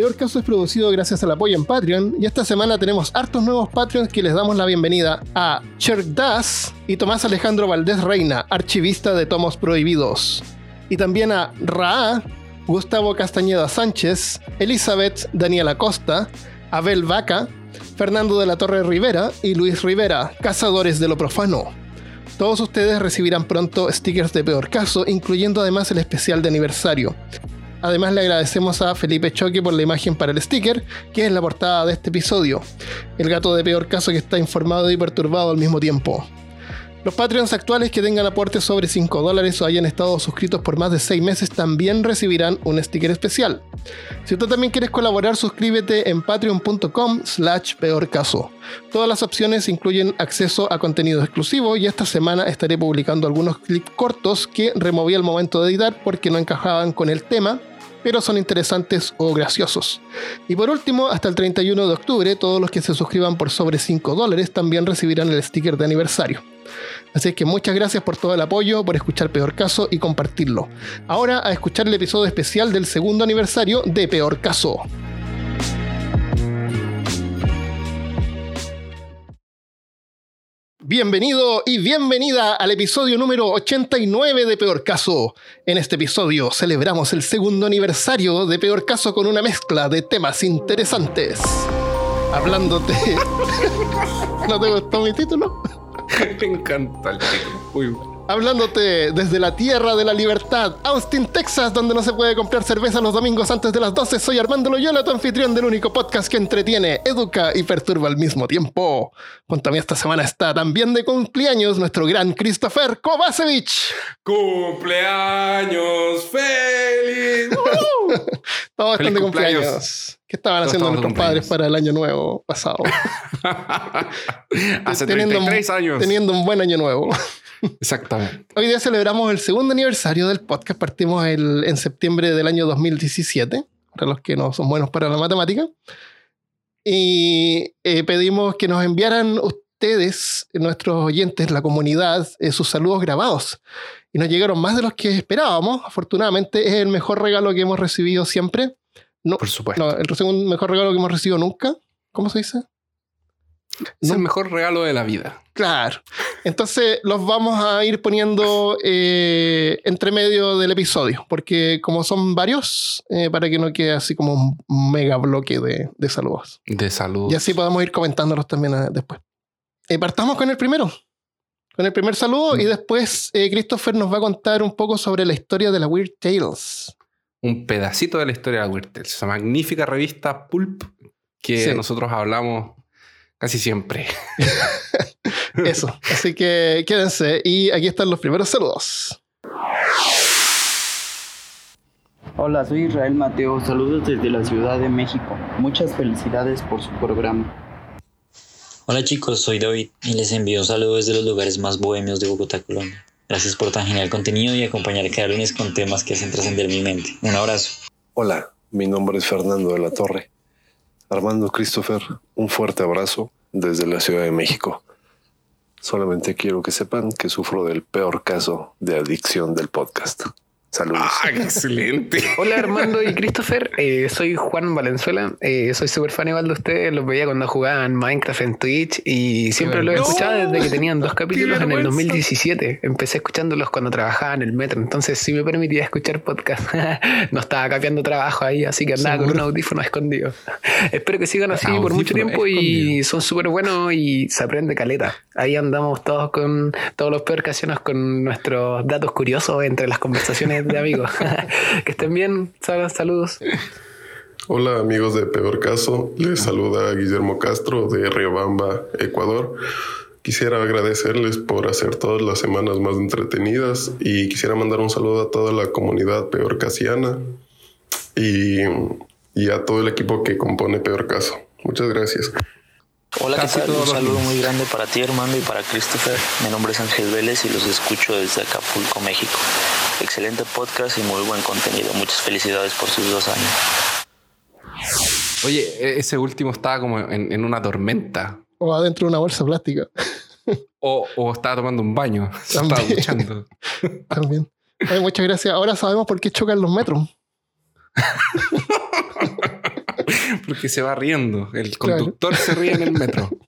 Peor Caso es producido gracias al apoyo en Patreon y esta semana tenemos hartos nuevos Patreons que les damos la bienvenida a Cherk Das y Tomás Alejandro Valdés Reina, archivista de Tomos Prohibidos. Y también a Ra, Gustavo Castañeda Sánchez, Elizabeth Daniela Costa, Abel Vaca, Fernando de la Torre Rivera y Luis Rivera, cazadores de lo profano. Todos ustedes recibirán pronto stickers de peor caso, incluyendo además el especial de aniversario. Además le agradecemos a Felipe Choque por la imagen para el sticker, que es la portada de este episodio. El gato de peor caso que está informado y perturbado al mismo tiempo. Los Patreons actuales que tengan aportes sobre 5 dólares o hayan estado suscritos por más de 6 meses también recibirán un sticker especial. Si tú también quieres colaborar, suscríbete en patreon.com slash peor caso. Todas las opciones incluyen acceso a contenido exclusivo y esta semana estaré publicando algunos clips cortos que removí al momento de editar porque no encajaban con el tema pero son interesantes o graciosos. Y por último, hasta el 31 de octubre, todos los que se suscriban por sobre 5 dólares también recibirán el sticker de aniversario. Así que muchas gracias por todo el apoyo, por escuchar Peor Caso y compartirlo. Ahora a escuchar el episodio especial del segundo aniversario de Peor Caso. Bienvenido y bienvenida al episodio número 89 de Peor Caso. En este episodio celebramos el segundo aniversario de Peor Caso con una mezcla de temas interesantes. Hablándote... ¿No te gustó mi título? Me encanta el título. Hablándote desde la tierra de la libertad, Austin, Texas, donde no se puede comprar cerveza los domingos antes de las 12. Soy Armando Loyola, tu anfitrión del único podcast que entretiene, educa y perturba al mismo tiempo. Junto a mí esta semana está también de cumpleaños nuestro gran Christopher Kovacevic. ¡Cumpleaños feliz! Todos están de cumpleaños. ¿Qué estaban haciendo nuestros padres para el año nuevo pasado? Hace 33 años. Teniendo un buen año nuevo. Exactamente. Hoy día celebramos el segundo aniversario del podcast. Partimos en septiembre del año 2017, para los que no son buenos para la matemática. Y eh, pedimos que nos enviaran ustedes, nuestros oyentes, la comunidad, eh, sus saludos grabados. Y nos llegaron más de los que esperábamos. Afortunadamente es el mejor regalo que hemos recibido siempre. No, Por supuesto. No, el segundo mejor regalo que hemos recibido nunca. ¿Cómo se dice? Es el mejor regalo de la vida. Claro. Entonces los vamos a ir poniendo eh, entre medio del episodio, porque como son varios, eh, para que no quede así como un mega bloque de, de saludos. De salud. Y así podamos ir comentándolos también eh, después. Eh, partamos con el primero. Con el primer saludo y después eh, Christopher nos va a contar un poco sobre la historia de la Weird Tales. Un pedacito de la historia de Weird Tales. Esa magnífica revista Pulp que Sí. nosotros hablamos casi siempre. Eso. Así que quédense y aquí están los primeros saludos. Hola, soy Israel Mateo. Saludos desde la Ciudad de México. Muchas felicidades por su programa. Hola chicos, soy David y les envío saludos desde los lugares más bohemios de Bogotá, Colombia. Gracias por tan genial contenido y acompañar cada lunes con temas que hacen trascender mi mente. Un abrazo. Hola, mi nombre es Fernando de la Torre. Armando Christopher, un fuerte abrazo desde la Ciudad de México. Solamente quiero que sepan que sufro del peor caso de adicción del podcast. Saludos. ¡Ah, qué excelente! Hola Armando y Christopher, Eh, soy Juan Valenzuela, Eh, soy súper fan igual de ustedes, los veía cuando jugaban Minecraft en Twitch y siempre los he vergüenza. escuchado desde que tenían dos capítulos en el vergüenza. 2017. Empecé escuchándolos cuando trabajaba en el metro, entonces sí me permitía escuchar podcast. no estaba capeando trabajo ahí, así que andaba con un Seguro. audífono escondido. Espero que sigan así por mucho tiempo y son súper buenos y se aprende caleta. Ahí andamos todos con todos los percasiones con nuestros datos curiosos entre las conversaciones de amigos. que estén bien, Sal- saludos. Hola amigos de Peor Caso, les saluda Guillermo Castro de Riobamba, Ecuador. Quisiera agradecerles por hacer todas las semanas más entretenidas y quisiera mandar un saludo a toda la comunidad Peor Casiana y, y a todo el equipo que compone Peor Caso. Muchas gracias. Hola, ¿qué tal? Un saludo muy grande para ti, Armando, y para Christopher. Mi nombre es Ángel Vélez y los escucho desde Acapulco, México. Excelente podcast y muy buen contenido. Muchas felicidades por sus dos años. Oye, e- ese último estaba como en, en una tormenta. O adentro de una bolsa plástica. O, o estaba tomando un baño. Se estaba duchando. También. Ay, muchas gracias. Ahora sabemos por qué chocan los metros. Porque se va riendo. El conductor se ríe en el metro.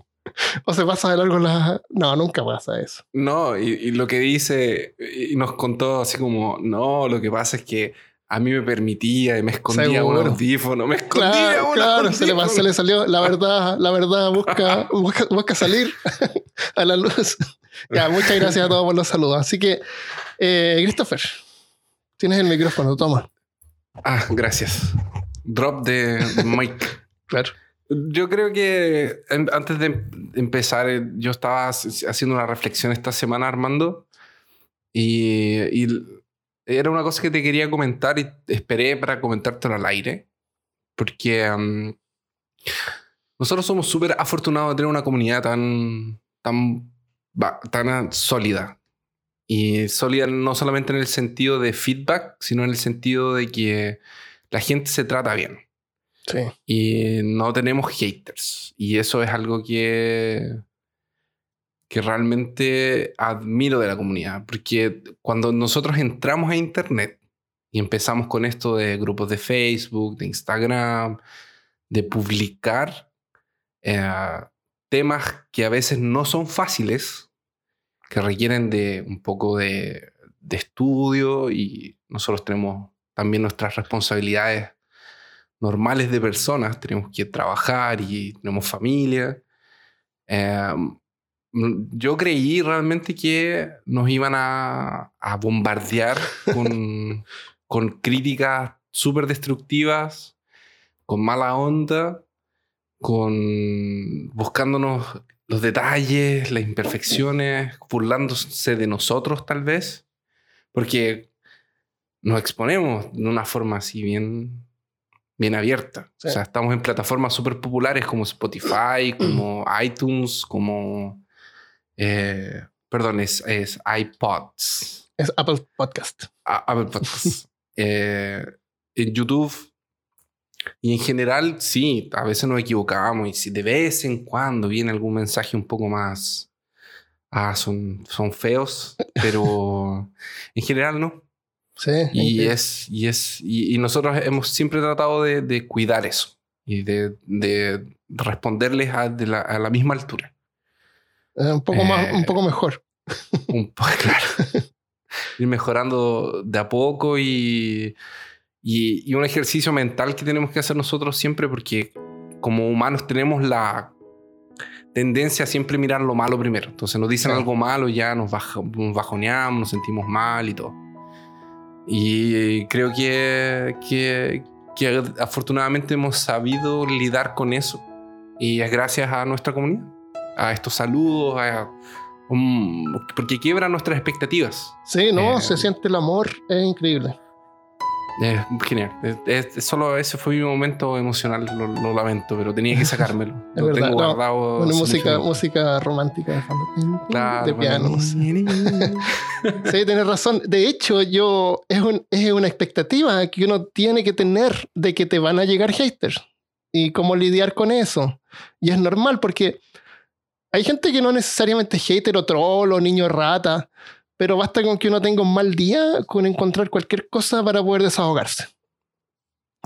O se pasa de largo la... No, nunca pasa eso. No, y, y lo que dice, y nos contó así como, no, lo que pasa es que a mí me permitía y me escondía un audífono, me escondía Claro, un claro, se le, audífono. se le salió la verdad, la verdad busca, busca, busca salir a la luz. Ya, muchas gracias a todos por los saludos. Así que, eh, Christopher, tienes el micrófono, toma. Ah, gracias. Drop de de mic. Claro. Yo creo que en- antes de empezar, eh, yo estaba hac- haciendo una reflexión esta semana, Armando, y, y era una cosa que te quería comentar y esperé para comentártelo al aire, porque um, nosotros somos súper afortunados de tener una comunidad tan, tan, tan sólida. Y sólida no solamente en el sentido de feedback, sino en el sentido de que la gente se trata bien Sí. y no tenemos haters. Y eso es algo que, que realmente admiro de la comunidad, porque cuando nosotros entramos a Internet y empezamos con esto de grupos de Facebook, de Instagram, de publicar eh, temas que a veces no son fáciles, que requieren de un poco de, de estudio y nosotros tenemos también nuestras responsabilidades normales de personas, tenemos que trabajar y tenemos familia. Eh, mm, yo creí realmente que nos iban a, a bombardear con, con críticas súper destructivas, con mala onda, con buscándonos los detalles, las imperfecciones, burlándose de nosotros tal vez, porque nos exponemos de una forma así bien, bien abierta. Sí. O sea, estamos en plataformas súper populares como Spotify, como iTunes, como... eh, perdón, es, es iPods. Es Apple Podcast. A- Apple Podcasts. Eh, en YouTube. Y en general, sí, a veces nos equivocamos. Y si de vez en cuando viene algún mensaje un poco más. Ah, son, son feos, pero en general no. Sí. Y eh, es, y es, y, y nosotros hemos siempre tratado de, de cuidar eso y de, de responderles a, de la, a la misma altura. eh, un poco más, eh, un poco mejor. Un poco, claro. Ir mejorando de a poco y, y, y un ejercicio mental que tenemos que hacer nosotros siempre porque como humanos tenemos la tendencia a siempre mirar lo malo primero. Entonces nos dicen Sí. algo malo ya nos, baja- nos bajoneamos, nos sentimos mal y todo. Y creo que, que, que afortunadamente hemos sabido lidiar con eso. Y es gracias a nuestra comunidad, a estos saludos, a, um, porque quiebra nuestras expectativas. Sí, no, eh, se siente el amor, es increíble. Es genial. Solo ese fue mi momento emocional, lo, lo lamento, pero tenía que sacármelo. Lo verdad, tengo no, guardado. Una sin música, música romántica de fondo. Claro, de bueno, piano. Sí, tienes razón. De hecho, yo es, un- es una expectativa que uno tiene que tener de que te van a llegar haters y cómo lidiar con eso. Y es normal porque hay gente que no necesariamente es hater o troll o niño rata, pero basta con que uno tenga un mal día con encontrar cualquier cosa para poder desahogarse.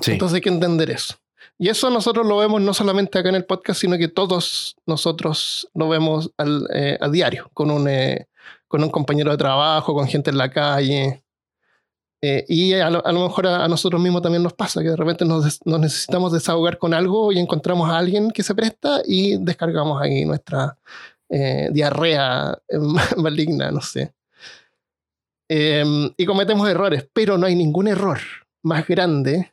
Sí. Entonces hay que entender eso. Y eso nosotros lo vemos no solamente acá en el podcast, sino que todos nosotros lo vemos al, eh, a diario, con un, eh, con un compañero de trabajo, con gente en la calle. Eh, y a lo, a lo mejor a, a nosotros mismos también nos pasa, que de repente nos, des- nos necesitamos desahogar con algo y encontramos a alguien que se presta y descargamos ahí nuestra eh, diarrea eh, maligna, no sé. Em, y cometemos errores, pero no hay ningún error más grande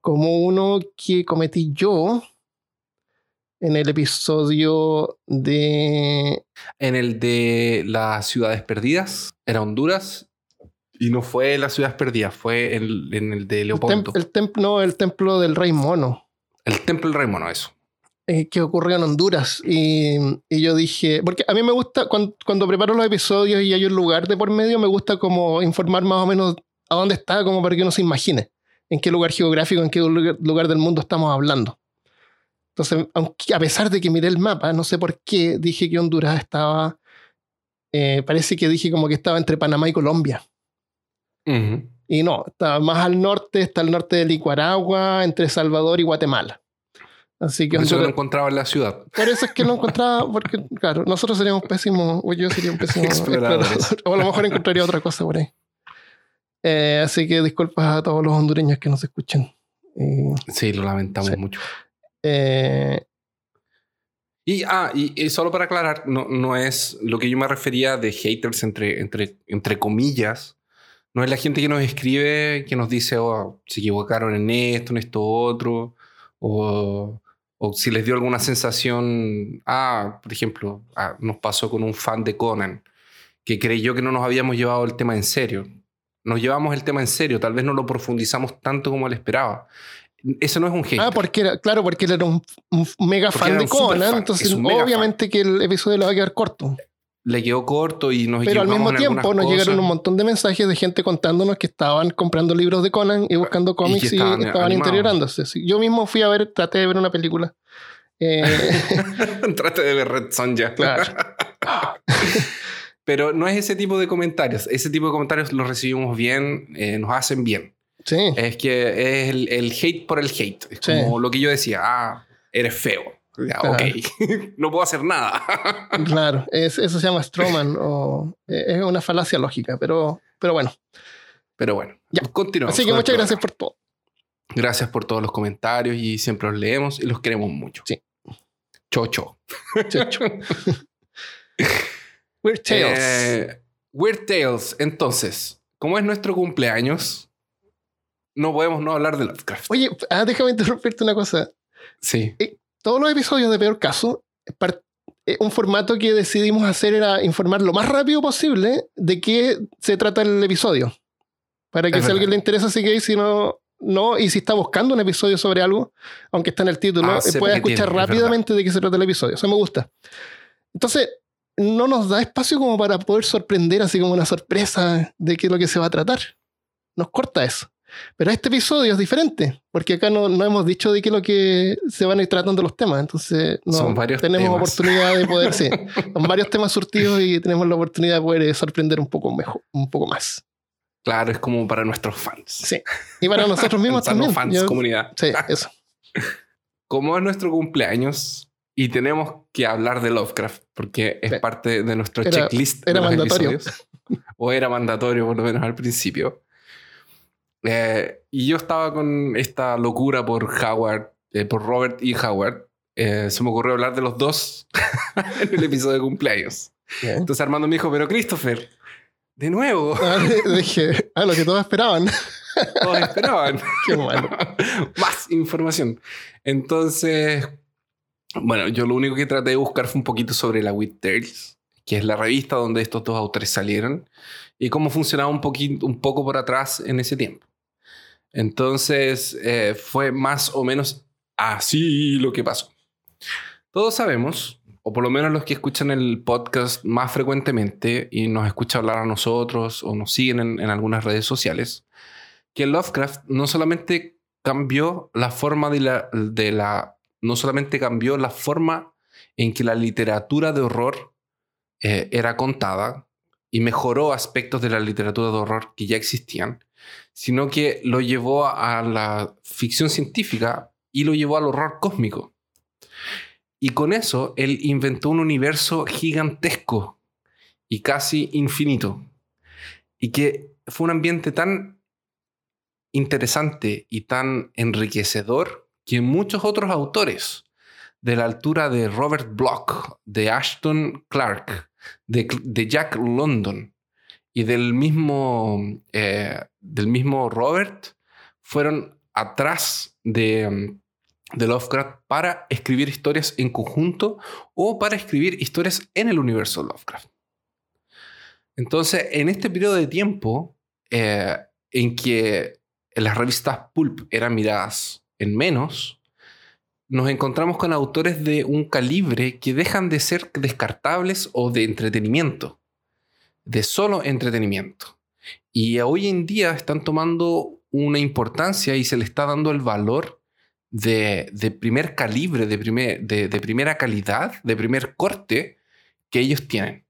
como uno que cometí yo en el episodio de... En el de las ciudades perdidas, era Honduras. Y no fue las ciudades perdidas, fue en, en el de El, Leopoldo. tem- el templo, el templo del rey mono. El Templo del Rey Mono, eso. Eh, que ocurrió en Honduras. Y, y yo dije, porque a mí me gusta, cuando, cuando preparo los episodios y hay un lugar de por medio, me gusta como informar más o menos a dónde está, como para que uno se imagine en qué lugar geográfico, en qué lugar, del mundo estamos hablando. Entonces, aunque, a pesar de que miré el mapa, no sé por qué dije que Honduras estaba, eh, parece que dije como que estaba entre Panamá y Colombia. Y no, está más al norte, está al norte de Nicaragua, entre Salvador y Guatemala. Así que Por eso lo encontraba en la ciudad. por eso es que lo encontraba, porque claro, nosotros seríamos pésimos, o yo sería un pésimo explorador, o a lo mejor encontraría otra cosa por ahí. Eh, así que disculpas a todos los hondureños que nos escuchen. Y, Sí, lo lamentamos Sí. mucho. eh, Y, ah, y, y solo para aclarar, no, no es lo que yo me refería de haters entre, entre, entre comillas. No es la gente que nos escribe, que nos dice, oh, se equivocaron en esto, en esto otro. O, o si les dio alguna sensación. Ah, por ejemplo, ah, nos pasó con un fan de Conan que creyó que no nos habíamos llevado el tema en serio. Nos llevamos el tema en serio, tal vez no lo profundizamos tanto como él esperaba. Eso no es un hater. ah, porque era, claro, porque él era un, un mega Porque fan de Conan, fan, entonces obviamente que el episodio le va a quedar corto. Le quedó corto y nos Pero al mismo tiempo nos llegaron cosas. un montón de mensajes de gente contándonos que estaban comprando libros de Conan y buscando cómics y, estaban estaban, interiorándose. Yo mismo fui a ver, traté de ver una película. Eh, Trate de ver Red Sonja. Claro. Pero no es ese tipo de comentarios. Ese tipo de comentarios los recibimos bien, eh, nos hacen bien. sí, Es que es el, el hate por el hate. Es Sí. como lo que yo decía, ah, eres feo. Ya. Ok, no puedo hacer nada. claro. es- eso se llama Stroman o eh, es una falacia lógica, pero, pero bueno. Pero bueno, Ya. continuamos. Así que muchas gracias por todo. Gracias por todos los comentarios y siempre los leemos y los queremos mucho. Sí. Chocho. Checho. Weird Tales. Eh, Weird Tales. Entonces, como es nuestro cumpleaños, no podemos no hablar de Lovecraft. Oye, ah, déjame interrumpirte una cosa. Sí. Todos los episodios de Peor Caso, eh, un formato que decidimos hacer era informar lo más rápido posible de qué se trata el episodio. Para que Es si a alguien le interesa, sigue y si no, no. Y si está buscando un episodio sobre algo, aunque está en el título, Ah, eh, pueda escuchar tiene, es rápidamente de qué se trata el episodio. Eso me gusta. Entonces, no nos da espacio como para poder sorprender, así como una sorpresa de qué es lo que se va a tratar. Nos corta eso. Pero este episodio es diferente, porque acá no, no hemos dicho de qué lo que se van a ir tratando los temas. Entonces, no, Son varios tenemos temas. oportunidad de poder, sí, son varios temas surtidos y tenemos la oportunidad de poder eh, sorprender un poco mejor, un poco más. Claro, es como para nuestros fans. Sí. Y para nosotros mismos también. fans, Yo- comunidad. sí, eso. Como es nuestro cumpleaños y tenemos que hablar de Lovecraft, porque es Sí. parte de nuestro Era- checklist era de mandatorio. episodios. O era mandatorio, por lo menos al principio. Eh, y yo estaba con esta locura por Howard, eh, por Robert y Howard. Eh, se me ocurrió hablar de los dos en el episodio de cumpleaños. Bien. Entonces Armando me dijo, pero Christopher, de nuevo, Ah, dije, ah, lo que todos esperaban. todos esperaban. Qué malo. más información. Entonces, bueno, yo lo único que traté de buscar fue un poquito sobre la With Tales, que es la revista donde estos dos autores salieron, y cómo funcionaba un, poquito, un poco por atrás en ese tiempo. Entonces, eh, fue más o menos así lo que pasó. Todos sabemos, o por lo menos los que escuchan el podcast más frecuentemente y nos escuchan hablar a nosotros o nos siguen en- algunas redes sociales, que Lovecraft no solamente cambió la forma de la, de la no solamente cambió la forma en que la literatura de horror eh, era contada y mejoró aspectos de la literatura de horror que ya existían, sino que lo llevó a la ficción científica y lo llevó al horror cósmico. Y con eso él inventó un universo gigantesco y casi infinito. Y que fue un ambiente tan interesante y tan enriquecedor que muchos otros autores de la altura de Robert Bloch, de Ashton Clark, de, Jack London y del mismo, eh, del mismo Robert fueron atrás de, mm, de Lovecraft para escribir historias en conjunto o para escribir historias en el universo de Lovecraft. Entonces, en este periodo de tiempo eh, en que las revistas pulp eran miradas en menos, nos encontramos con autores de un calibre que dejan de ser descartables o de entretenimiento, de solo entretenimiento. Y hoy en día están tomando una importancia y se le está dando el valor de, de primer calibre, de, primer, de, de primera calidad, de primer corte que ellos tienen.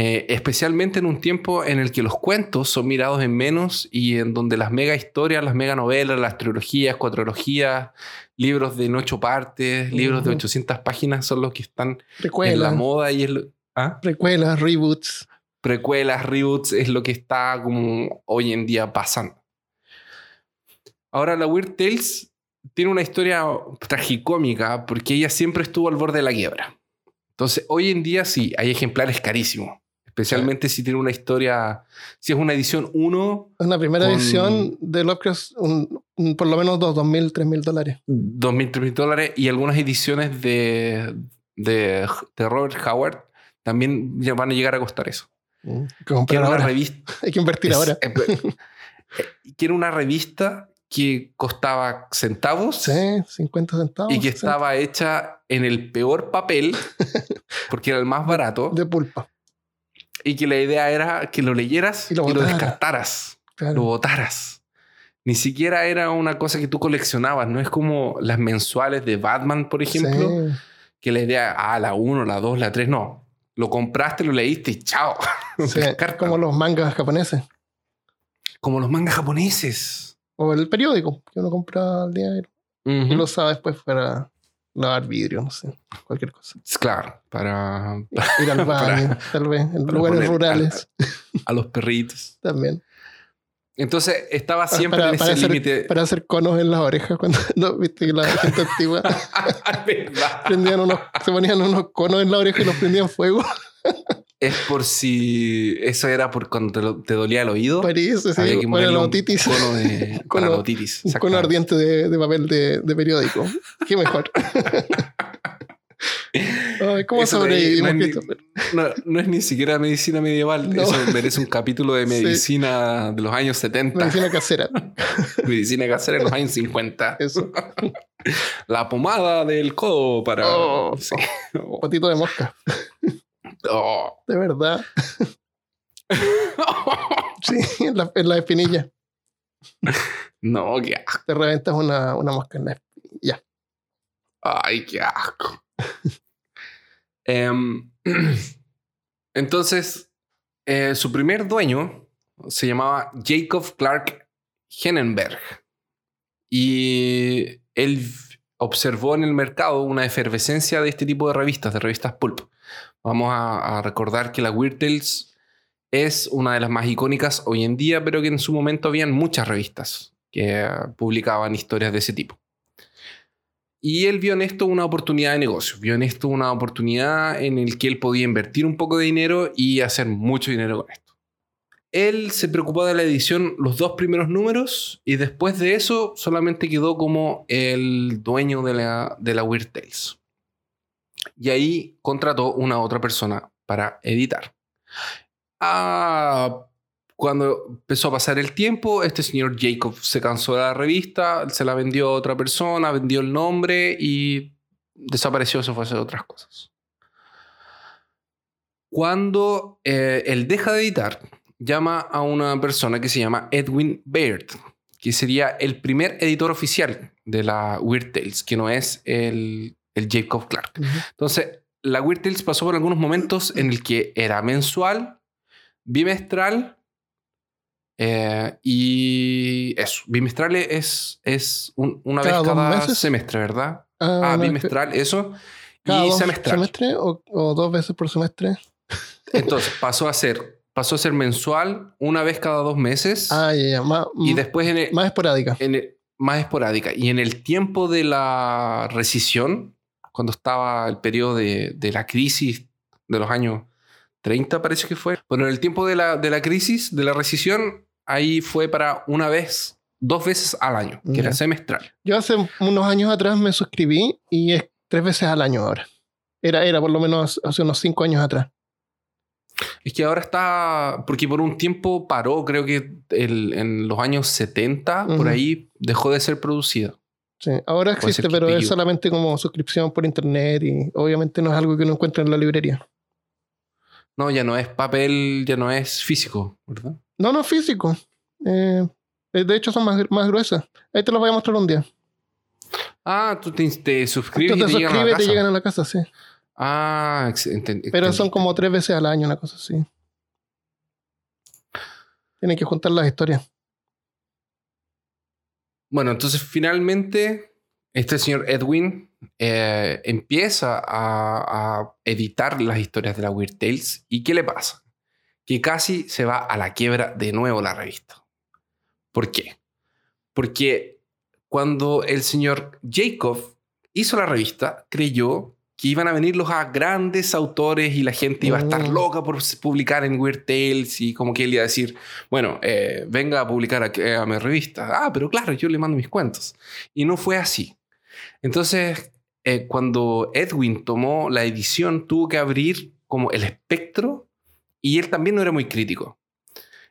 Eh, especialmente en un tiempo en el que los cuentos son mirados en menos y en donde las mega historias, las mega novelas, las trilogías, cuatrologías, libros de en ocho partes, libros de Ujú. 800 páginas son los que están en la Precuelas, moda y es lo- ¿Ah? precuelas, reboots. Precuelas, reboots, es lo que está como hoy en día pasando. Ahora, la Weird Tales tiene una historia tragicómica porque ella siempre estuvo al borde de la quiebra. Entonces, hoy en día sí, hay ejemplares carísimos. Especialmente si tiene una historia, si es una edición 1, Es una primera Con- edición de Lovecraft, un- un- por lo menos dos, dos mil, tres mil dólares. 2.000, 3.000 dólares y algunas ediciones de, de, de Robert Howard también van a llegar a costar eso. Que comprar era una ahora. revista, Hay que invertir Es- ahora. eh, eh, que era una revista que costaba centavos Sí, 50 centavos. y que 60 estaba hecha en el peor papel porque era el más barato De pulpa. y que la idea era que lo leyeras Y y lo lo, botara. descartaras, Claro. lo botaras. Ni siquiera era una cosa que tú coleccionabas, no es como las mensuales de Batman, por ejemplo, Sí. que la idea, ah, la 1, la 2, la 3, no. Lo compraste, lo leíste y chao. Sí, como los mangas japoneses. Como los mangas japoneses. O el periódico que uno compra al diario. Y Ujú. lo usaba después para lavar vidrio, no sé, cualquier cosa. Claro, para, Ir al baño, tal vez, en lugares rurales a los perritos. también. Entonces estaba Para- siempre para, en para ese hacer, límite. para hacer conos en las orejas cuando no, viste que la gente antigua prendían unos, se ponían unos conos en la oreja y los prendían fuego. Es por si eso era por cuando te, lo- te dolía el oído. Parece, sí, había que para la un otitis. cono de, Cono- para la otitis. Un cono ardiente de, de papel de, de periódico. Qué mejor. Ay, ¿Cómo sobrevivimos, no es ni- Christopher? No, no es ni siquiera medicina medieval. No. Eso merece un capítulo de Sí. medicina de los años 70. Medicina casera. Medicina casera en los años 50. Eso. La pomada del codo para. Oh. Sí. Oh. Potito de mosca. Oh. De verdad. Sí, en la, en la espinilla. No, qué asco. Te reventas una, una mosca en la espinilla. Ay, qué asco. Em, entonces, eh, su primer dueño se llamaba Jacob Clark Hennenberg. Y él observó en el mercado una efervescencia de este tipo de revistas, de revistas pulp. Vamos a, a recordar que la Weird Tales es una de las más icónicas hoy en día, pero que en su momento habían muchas revistas que eh, publicaban historias de ese tipo. Y él vio en esto una oportunidad de negocio, vio en esto una oportunidad en el que él podía invertir un poco de dinero y hacer mucho dinero con esto. Él se preocupó de la edición los dos primeros números y después de eso solamente quedó como el dueño de la, de la Weird Tales. Y ahí contrató una otra persona para editar. Ah, cuando empezó a pasar el tiempo, este señor Jacob se cansó de la revista, se la vendió a otra persona, vendió el nombre y desapareció, se fue a hacer otras cosas. Cuando eh, él deja de editar, llama a una persona que se llama Edwin Baird, que sería el primer editor oficial de la Weird Tales, que no es el, el Jacob Clark. Entonces, la Weird Tales pasó por algunos momentos en el que era mensual, bimestral eh, y eso. Bimestral es, es un- una vez ¿Cada dos cada meses? semestre, ¿verdad? Ah, Ah, no, es que- bimestral, eso. cada Y dos semestral. semestre o, o dos veces por semestre. Entonces, pasó a ser, pasó a ser mensual una vez cada dos meses Ah, ya, ya. Más, y después en el- más esporádica. en el- más esporádica. Y en el tiempo de la recesión, cuando estaba el periodo de, de la crisis de los años 30, parece que fue. Bueno, en el tiempo de la, de la crisis, de la recesión, ahí fue para una vez, dos veces al año, que era semestral. Yo hace unos años atrás me suscribí y es tres veces al año ahora. Era, era por lo menos hace unos cinco años atrás. Es que ahora está, porque por un tiempo paró, creo que el- en los años 70, por ahí dejó de ser producida. Sí, ahora existe, pero es solamente como suscripción por internet y obviamente no es algo que uno encuentra en la librería. No, ya no es papel, ya no es físico, ¿verdad? No, no físico. Eh, de hecho son más, más gruesas. Ahí te los voy a mostrar un día. Ah, tú te, te suscribes Tú te y te llegan a la suscribes y te casa. llegan a la casa, sí. Ah, ex- enten- Pero son como tres veces al año, una cosa así. Tienen que juntar las historias. Bueno, entonces finalmente este señor Edwin eh, empieza a, a editar las historias de la Weird Tales. ¿Y qué le pasa? Que casi se va a la quiebra de nuevo la revista. ¿Por qué? Porque cuando el señor Jacob hizo la revista, creyó que iban a venir los a- grandes autores y la gente iba a estar Mm. loca por publicar en Weird Tales y como que él iba a decir, bueno, eh, venga a publicar a, mi revista. Ah, pero claro, yo le mando mis cuentos. Y no fue así. Entonces, eh, cuando Edwin tomó la edición, tuvo que abrir como el espectro y él también no era muy crítico.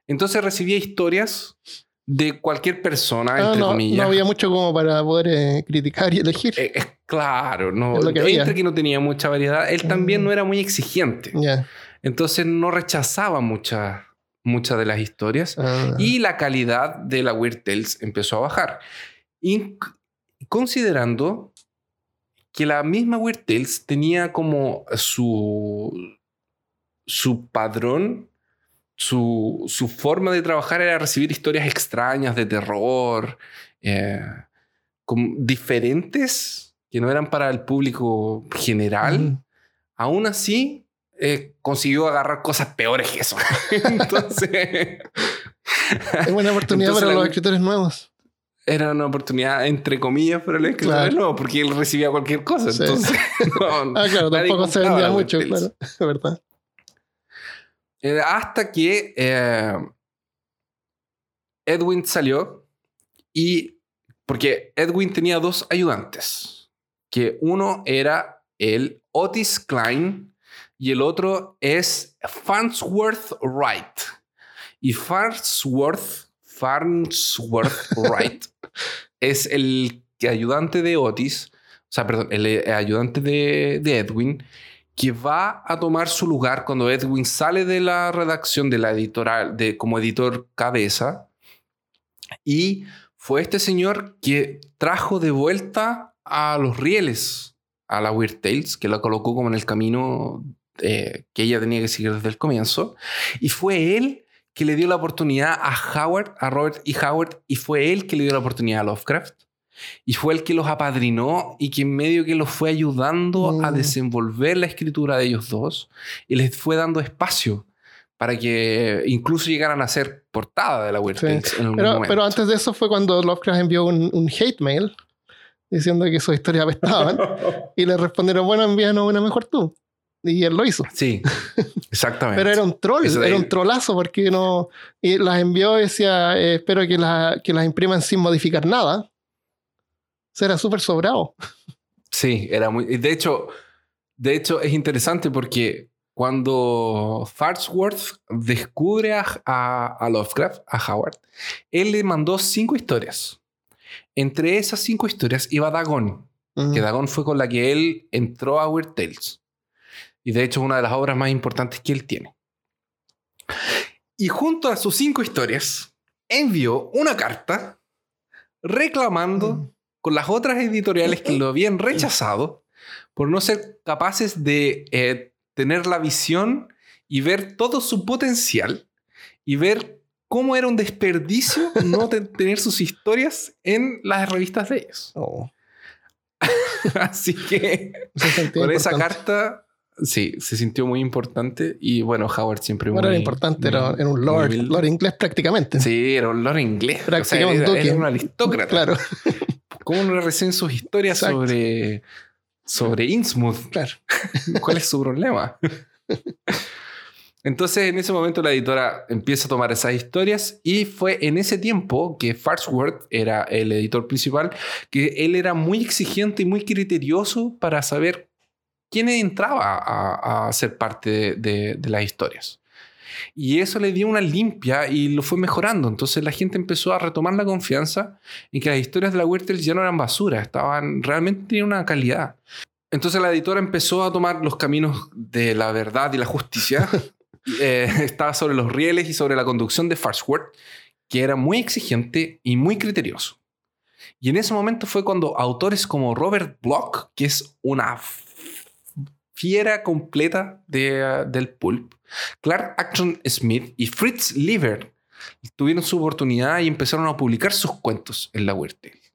Entonces recibía historias de cualquier persona, Ah, entre no, comillas. no había mucho como para poder eh, criticar y elegir. Eh, es claro, no, Es lo que había. entre que no tenía mucha variedad, él también Mm. no era muy exigente. Entonces no rechazaba muchas muchas de las historias Ah. y la calidad de la Weird Tales empezó a bajar. Inc- considerando que la misma Weird Tales tenía como su, su padrón, su, su forma de trabajar era recibir historias extrañas de terror, eh, diferentes, que no eran para el público general. Ujú. Aún así, eh, consiguió agarrar cosas peores que eso. Entonces, Es buena oportunidad para la- los escritores nuevos. Era una oportunidad, entre comillas, para el escritor. Claro. No, porque él recibía cualquier cosa. Sí. Entonces, no, Ah, claro, tampoco se vendía mucho, claro. Es verdad. Eh, hasta que eh, Edwin salió y porque Edwin tenía dos ayudantes, que uno era el Otis Klein y el otro es Farnsworth Wright. Y Farnsworth, Farnsworth Wright es el ayudante de Otis, o sea, perdón, el eh, ayudante de, de Edwin, que va a tomar su lugar cuando Edwin sale de la redacción de la editorial, de, como editor cabeza. Y fue este señor que trajo de vuelta a los rieles a la Weird Tales, que la colocó como en el camino eh, que ella tenía que seguir desde el comienzo. Y fue él que le dio la oportunidad a Howard, a Robert y Howard, y fue él que le dio la oportunidad a Lovecraft. Y fue el que los apadrinó y que en medio que los fue ayudando a Mm. desenvolver la escritura de ellos dos y les fue dando espacio para que incluso llegaran a ser portada de la Weird Sí. Tales en algún Pero, momento. pero antes de eso fue cuando Lovecraft envió un, un hate mail diciendo que sus historias apestaban y le respondieron, bueno, envíanos una mejor tú. Y él lo hizo. Sí, exactamente. Pero era un troll, era un trolazo porque no. Y las envió y decía, eh, espero que, la- que las impriman sin modificar nada. O sea, era súper sobrado. Sí, era muy. De hecho, de hecho, es interesante porque cuando Farnsworth descubre a, a- a Lovecraft, a Howard, él le mandó cinco historias. Entre esas cinco historias iba Dagon, que Dagon fue con la que él entró a Weird Tales. Y de hecho, es una de las obras más importantes que él tiene. Y junto a sus cinco historias, envió una carta reclamando Mm. con las otras editoriales que lo habían rechazado por no ser capaces de eh, tener la visión y ver todo su potencial y ver cómo era un desperdicio no te- tener sus historias en las revistas de ellos. Oh, Así que con esa carta, sí, se sintió muy importante y bueno, Howard siempre Bueno, muy, era importante, era, muy- era un lord, lord inglés prácticamente. Sí, era un lord inglés. O sea, Prácticamente era, era un aristócrata. Claro, ¿Cómo no le reciben sus historias Exacto. sobre, sobre Innsmouth? claro. ¿Cuál es su problema? Entonces, en ese momento, la editora empieza a tomar esas historias y fue en ese tiempo que Farnsworth era el editor principal, que él era muy exigente y muy criterioso para saber quién entraba a, a ser parte de, de- de las historias. Y eso le dio una limpia y lo fue mejorando. Entonces la gente empezó a retomar la confianza en que las historias de la Weird Tales ya no eran basura, estaban realmente tenían una calidad. Entonces la editora empezó a tomar los caminos de la verdad y la justicia. Eh, estaba sobre los rieles y sobre la conducción de Farnsworth, que era muy exigente y muy criterioso. Y en ese momento fue cuando autores como Robert Bloch, que es una fiera completa de, uh, del pulp, Clark Acton Smith y Fritz Lieber tuvieron su oportunidad y empezaron a publicar sus cuentos en la Tales.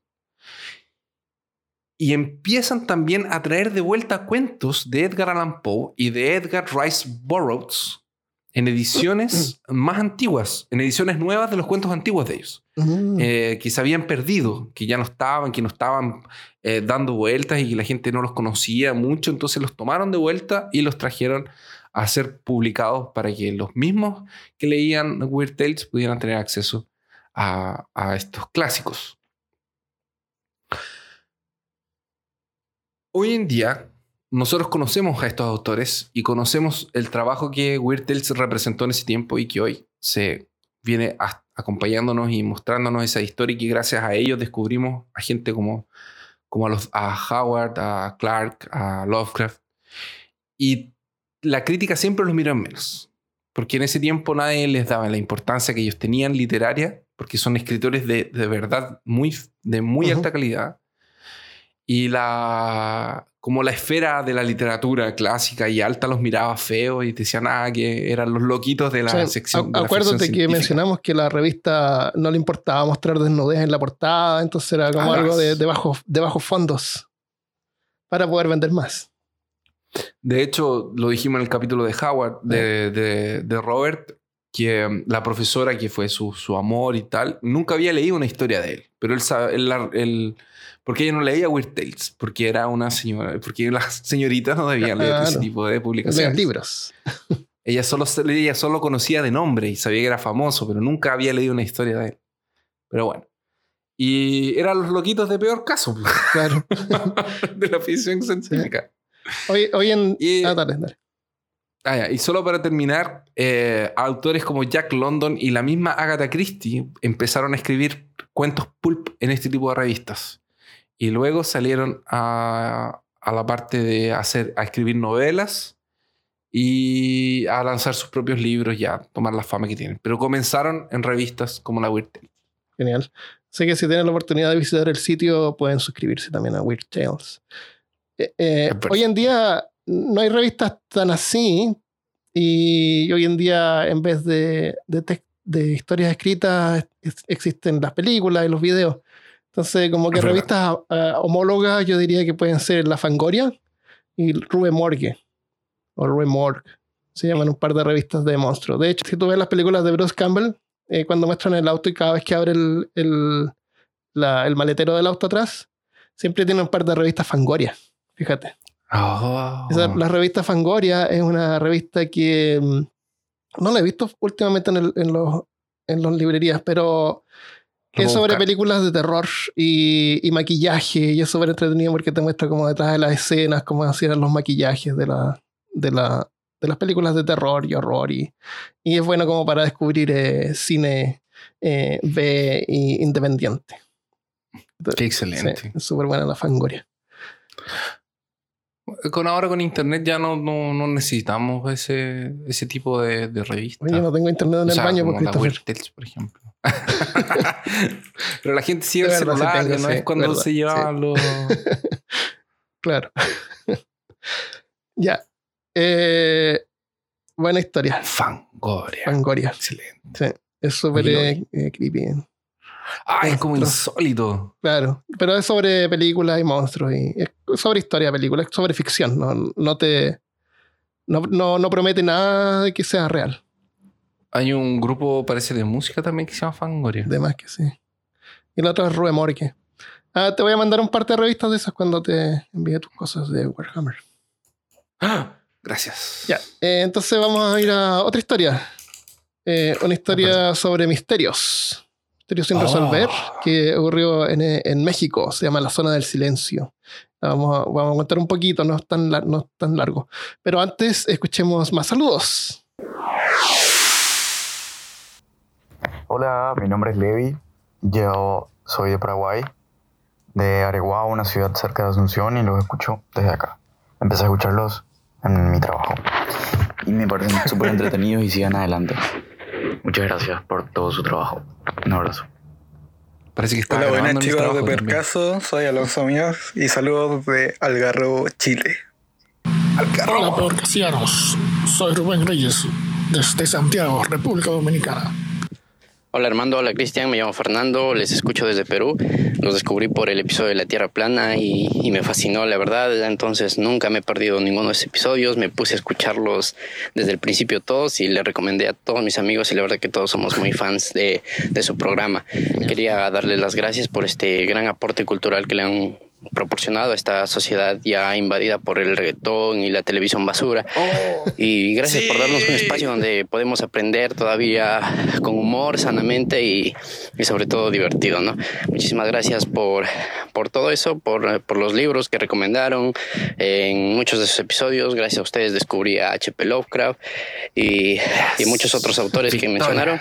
Y empiezan también a traer de vuelta cuentos de Edgar Allan Poe y de Edgar Rice Burroughs en ediciones más antiguas, en ediciones nuevas de los cuentos antiguos de ellos, Mm. eh, que se habían perdido, que ya no estaban, que no estaban eh, dando vueltas y que la gente no los conocía mucho, entonces los tomaron de vuelta y los trajeron a ser publicados para que los mismos que leían Weird Tales pudieran tener acceso a, a estos clásicos. Hoy en día, nosotros conocemos a estos autores y conocemos el trabajo que Weird Tales representó en ese tiempo y que hoy se viene a- acompañándonos y mostrándonos esa historia y que gracias a ellos descubrimos a gente como, como a, los, a Howard, a Clark, a Lovecraft. Y la crítica siempre los miró en menos, porque en ese tiempo nadie les daba la importancia que ellos tenían literaria, porque son escritores de, de verdad muy, de muy Ujú. alta calidad. Y la, como la esfera de la literatura clásica y alta los miraba feo y decían ah, que eran los loquitos de la O sea, sección. a- de acuérdate que científica. mencionamos que la revista no le importaba mostrar desnudez en la portada, entonces era como Ah, algo de, de, bajo- de bajos fondos para poder vender más. De hecho, lo dijimos en el capítulo de Howard, de, de- de Robert, que um, la profesora que fue su, su amor y tal, nunca había leído una historia de él. Pero él sabe, él él- porque ella no leía Weird Tales, porque era una señora, porque las señoritas no debían leer ese Claro. tipo de Lean publicaciones. libros. Ella solo, ella solo conocía de nombre y sabía que era famoso, pero nunca había leído una historia de él. Pero bueno. Y eran los loquitos de peor caso Claro. de la ficción científica. Hoy, hoy en. Y- ah, dale, dale. Ah, ya. Y solo para terminar, eh, autores como Jack London y la misma Agatha Christie empezaron a escribir cuentos pulp en este tipo de revistas. Y luego salieron a, a la parte de hacer, a escribir novelas y a lanzar sus propios libros y a tomar la fama que tienen. Pero comenzaron en revistas como la Weird Tale. Genial. Sé que si tienen la oportunidad de visitar el sitio, pueden suscribirse también a Weird Tales. Eh, eh, hoy en día no hay revistas tan así. Y hoy en día, en vez de, de, de historias escritas, es- existen las películas y los videos. Entonces, como que revistas ah, homólogas, yo diría que pueden ser La Fangoria y Rube Morgue. O Rube Morgue. Se llaman un par de revistas de monstruos. De hecho, si tú ves las películas de Bruce Campbell, eh, cuando muestran el auto y cada vez que abre el, el, la- el maletero del auto atrás, siempre tiene un par de revistas Fangoria. Fíjate. Oh. Esa- la revista Fangoria es una revista que mm, no la he visto últimamente en, el- en los, en las librerías, pero que es sobre películas de terror y, y maquillaje y es súper entretenido porque te muestra como detrás de las escenas cómo hacían los maquillajes de, la, de, la, de las películas de terror y horror y, y es bueno como para descubrir eh, cine eh, B y independiente. Qué excelente. Sí, es súper buena la Fangoria. Con ahora con internet ya no, no, no necesitamos ese, ese tipo de, de revista. Oye, no tengo internet en O el baño por Christopher. Por ejemplo. Pero la gente sigue el sí celular, no sí, es cuando verdad, se llevaban los... Claro. ya. Eh, buena historia. Fangoria. Fangoria. Excelente. Sí. Es súper eh, eh, creepy. Ah, es como insólito. Claro. Pero es sobre películas y monstruos. Y es sobre historia de películas. Es sobre ficción. No, no te. No, no, no promete nada de que sea real. Hay un grupo, parece, de música también que se llama Fangoria. De más que sí. Y la otra es Rue Morgue. Ah, te voy a mandar un par de revistas de esas cuando te envíe tus cosas de Warhammer. ¡Ah! Gracias. Ya, eh, entonces vamos a ir a otra historia. Eh, una historia sobre misterios. Misterios sin Oh. resolver que ocurrió en, eh, en México. Se llama La Zona del Silencio. Vamos a, vamos a contar un poquito, no es, tan, no es tan largo. Pero antes, escuchemos más saludos. Hola, mi nombre es Levi. Yo soy de Paraguay, de Areguá, una ciudad cerca de Asunción, y los escucho desde acá. Empecé a escucharlos en mi trabajo. Y me parecen súper entretenidos y sigan adelante. Muchas gracias por todo su trabajo. Un abrazo. Parece que está Hola, buenas chicos de. Percaso, soy Alonso Míos y saludos de Algarrobo, Chile. Hola, peorcasianos. Soy Rubén Reyes, desde Santiago, República Dominicana. Hola Armando, hola Cristian, me llamo Fernando, les escucho desde Perú. Los descubrí por el episodio de la Tierra Plana y, y, me fascinó, la verdad. Entonces nunca me he perdido ninguno de esos episodios. Me puse a escucharlos desde el principio todos y le recomendé a todos mis amigos y la verdad que todos somos muy fans de, de su programa. Quería darles las gracias por este gran aporte cultural que le han proporcionado a esta sociedad ya invadida por el reggaetón y la televisión basura. Oh, y gracias sí. por darnos un espacio donde podemos aprender todavía con humor, sanamente y, y sobre todo divertido. ¿no? Muchísimas gracias por, por todo eso, por, por los libros que recomendaron en muchos de sus episodios. Gracias a ustedes descubrí a H.P. Lovecraft y, y muchos otros autores que mencionaron.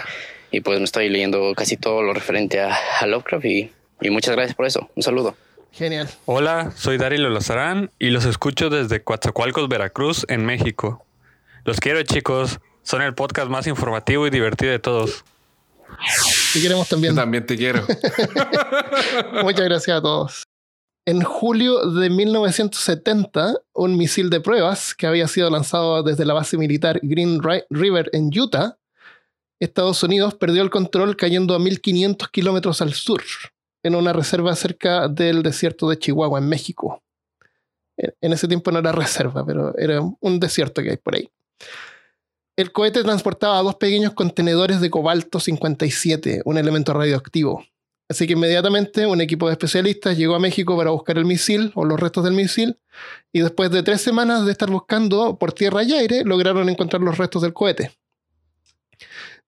Y pues me estoy leyendo casi todo lo referente a, a Lovecraft y, y muchas gracias por eso. Un saludo. Genial. Hola, soy Darío Lozarán y los escucho desde Coatzacoalcos, Veracruz, en México. Los quiero, chicos. Son el podcast más informativo y divertido de todos. Te queremos también. Yo también te quiero. Muchas gracias a todos. En julio de 1970, un misil de pruebas que había sido lanzado desde la base militar Green River en Utah, Estados Unidos perdió el control cayendo a 1500 kilómetros al sur en una reserva cerca del desierto de Chihuahua, en México. En ese tiempo no era reserva, pero era un desierto que hay por ahí. El cohete transportaba dos pequeños contenedores de cobalto 57, un elemento radioactivo. Así que inmediatamente un equipo de especialistas llegó a México para buscar el misil o los restos del misil y después de tres semanas de estar buscando por tierra y aire lograron encontrar los restos del cohete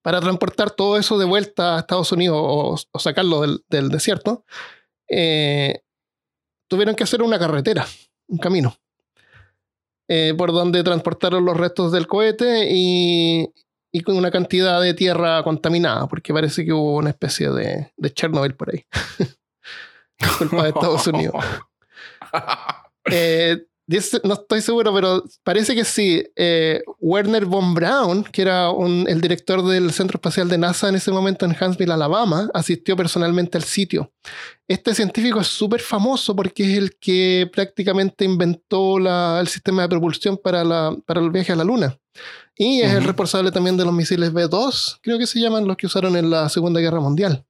para transportar todo eso de vuelta a Estados Unidos o, o sacarlo del, del desierto, eh, tuvieron que hacer una carretera, un camino, eh, por donde transportaron los restos del cohete y, y, con una cantidad de tierra contaminada, porque parece que hubo una especie de, de Chernobyl por ahí. culpa de Estados Unidos. Eh, No estoy seguro, pero parece que sí. Eh, Werner von Braun, que era un, el director del Centro Espacial de NASA en ese momento en Huntsville, Alabama, asistió personalmente al sitio. Este científico es súper famoso porque es el que prácticamente inventó la, el sistema de propulsión para, la, para el viaje a la Luna. Y es uh -huh. el responsable también de los misiles B-2, creo que se llaman los que usaron en la Segunda Guerra Mundial.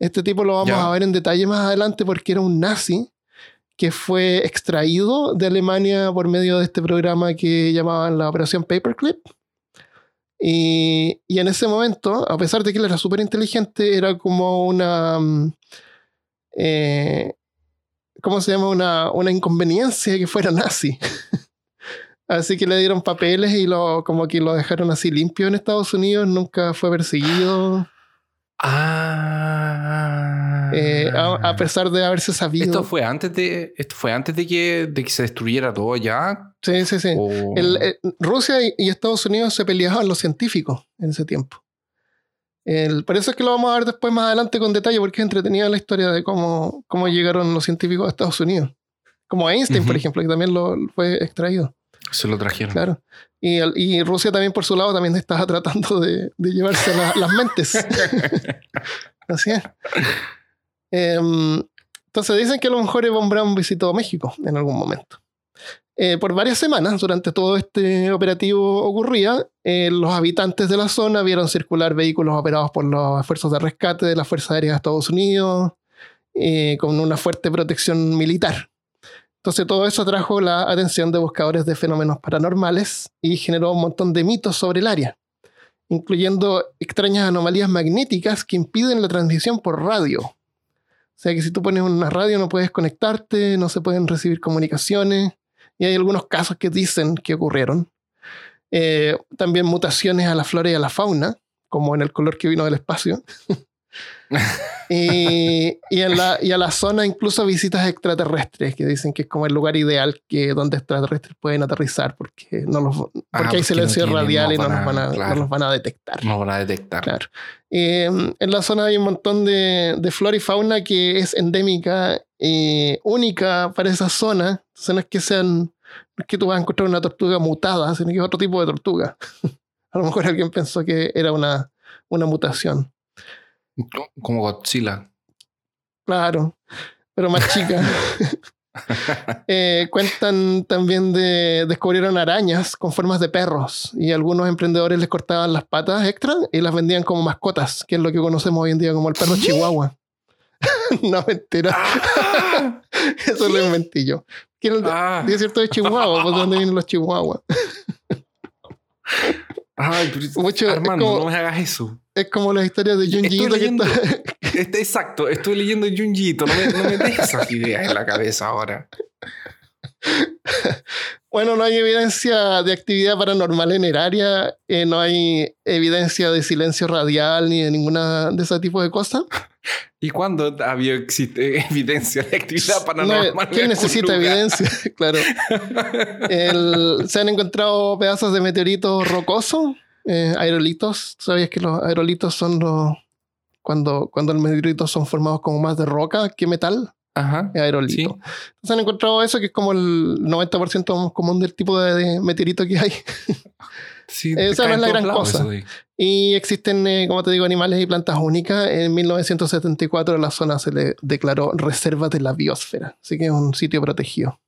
Este tipo lo vamos a ver en detalle más adelante porque era un nazi que fue extraído de Alemania por medio de este programa que llamaban la Operación Paperclip. Y, y en ese momento, a pesar de que él era súper inteligente, era como una... Eh, ¿Cómo se llama? Una, una inconveniencia que fuera nazi. así que le dieron papeles y lo, como que lo dejaron así limpio en Estados Unidos, nunca fue perseguido. Ah. Eh, a, a, pesar de haberse sabido. Esto fue antes de, esto fue antes de que, de que se destruyera todo ya. Sí, sí, sí. O... El, el, Rusia y, Estados Unidos se peleaban los científicos en ese tiempo. El, por eso es que lo vamos a ver después más adelante con detalle, porque es entretenida la historia de cómo, cómo llegaron los científicos a Estados Unidos. Como Einstein, uh -huh. por ejemplo, que también lo fue extraído. Se lo trajeron. Claro. Y, y, Rusia también, por su lado, también estaba tratando de, de llevarse la, las mentes. Así es. Eh, entonces dicen que a lo mejor Von Braun visitó México en algún momento. Eh, por varias semanas, durante todo este operativo ocurría, eh, los habitantes de la zona vieron circular vehículos operados por los esfuerzos de rescate de la Fuerza Aérea de Estados Unidos, eh, con una fuerte protección militar. Entonces todo eso atrajo la atención de buscadores de fenómenos paranormales y generó un montón de mitos sobre el área, incluyendo extrañas anomalías magnéticas que impiden la transmisión por radio. O sea que si tú pones una radio no puedes conectarte, no se pueden recibir comunicaciones, y hay algunos casos que dicen que ocurrieron. Eh, también mutaciones a la flora y a la fauna, como en el color que vino del espacio. y, y, en la, y a la zona incluso visitas extraterrestres que dicen que es como el lugar ideal que donde extraterrestres pueden aterrizar porque no los porque ah, hay silencio no radial y no, los van a, claro. no los van a detectar. No van a detectar. Claro. Eh, en la zona hay un montón de, de flora y fauna que es endémica y única para esa zona. Entonces no es que sean no es que tú vas a encontrar una tortuga mutada, sino que es otro tipo de tortuga. a lo mejor alguien pensó que era una, una mutación. Como Godzilla. Claro, pero más chica. Eh, cuentan también de descubrieron arañas con formas de perros y algunos emprendedores les cortaban las patas extra y las vendían como mascotas, que es lo que conocemos hoy en día como el perro chihuahua. no, mentira. Ah. Eso lo inventé yo. ¿Quién es el Ah. desierto de Chihuahua? ¿Por dónde vienen los chihuahuas? Ay, pero- Mucho- Armando, como- no me hagas eso. Es como las historias de Junji que leyendo- está- Este, exacto, estoy leyendo Junjito. No me, no me dejes esas ideas en la cabeza ahora. Bueno, no hay evidencia de actividad paranormal en el área, eh, no hay evidencia de silencio radial ni de ninguna de ese tipo de cosas. ¿Y cuándo había existe evidencia de actividad paranormal? No, ¿Quién necesita lugar? evidencia? claro. El- se han encontrado pedazos de meteoritos rocosos, eh, aerolitos. ¿Sabías que los aerolitos son los. Cuando, cuando los meteoritos son formados como más de roca que metal? Ajá. Aerolito. Entonces han encontrado eso que es como el 90% común del tipo de, de meteorito que hay. Sí, Esa no cae es la gran cosa. Y existen, eh, como te digo, animales y plantas únicas. En 1974 la zona se le declaró reserva de la biosfera. Así que es un sitio protegido.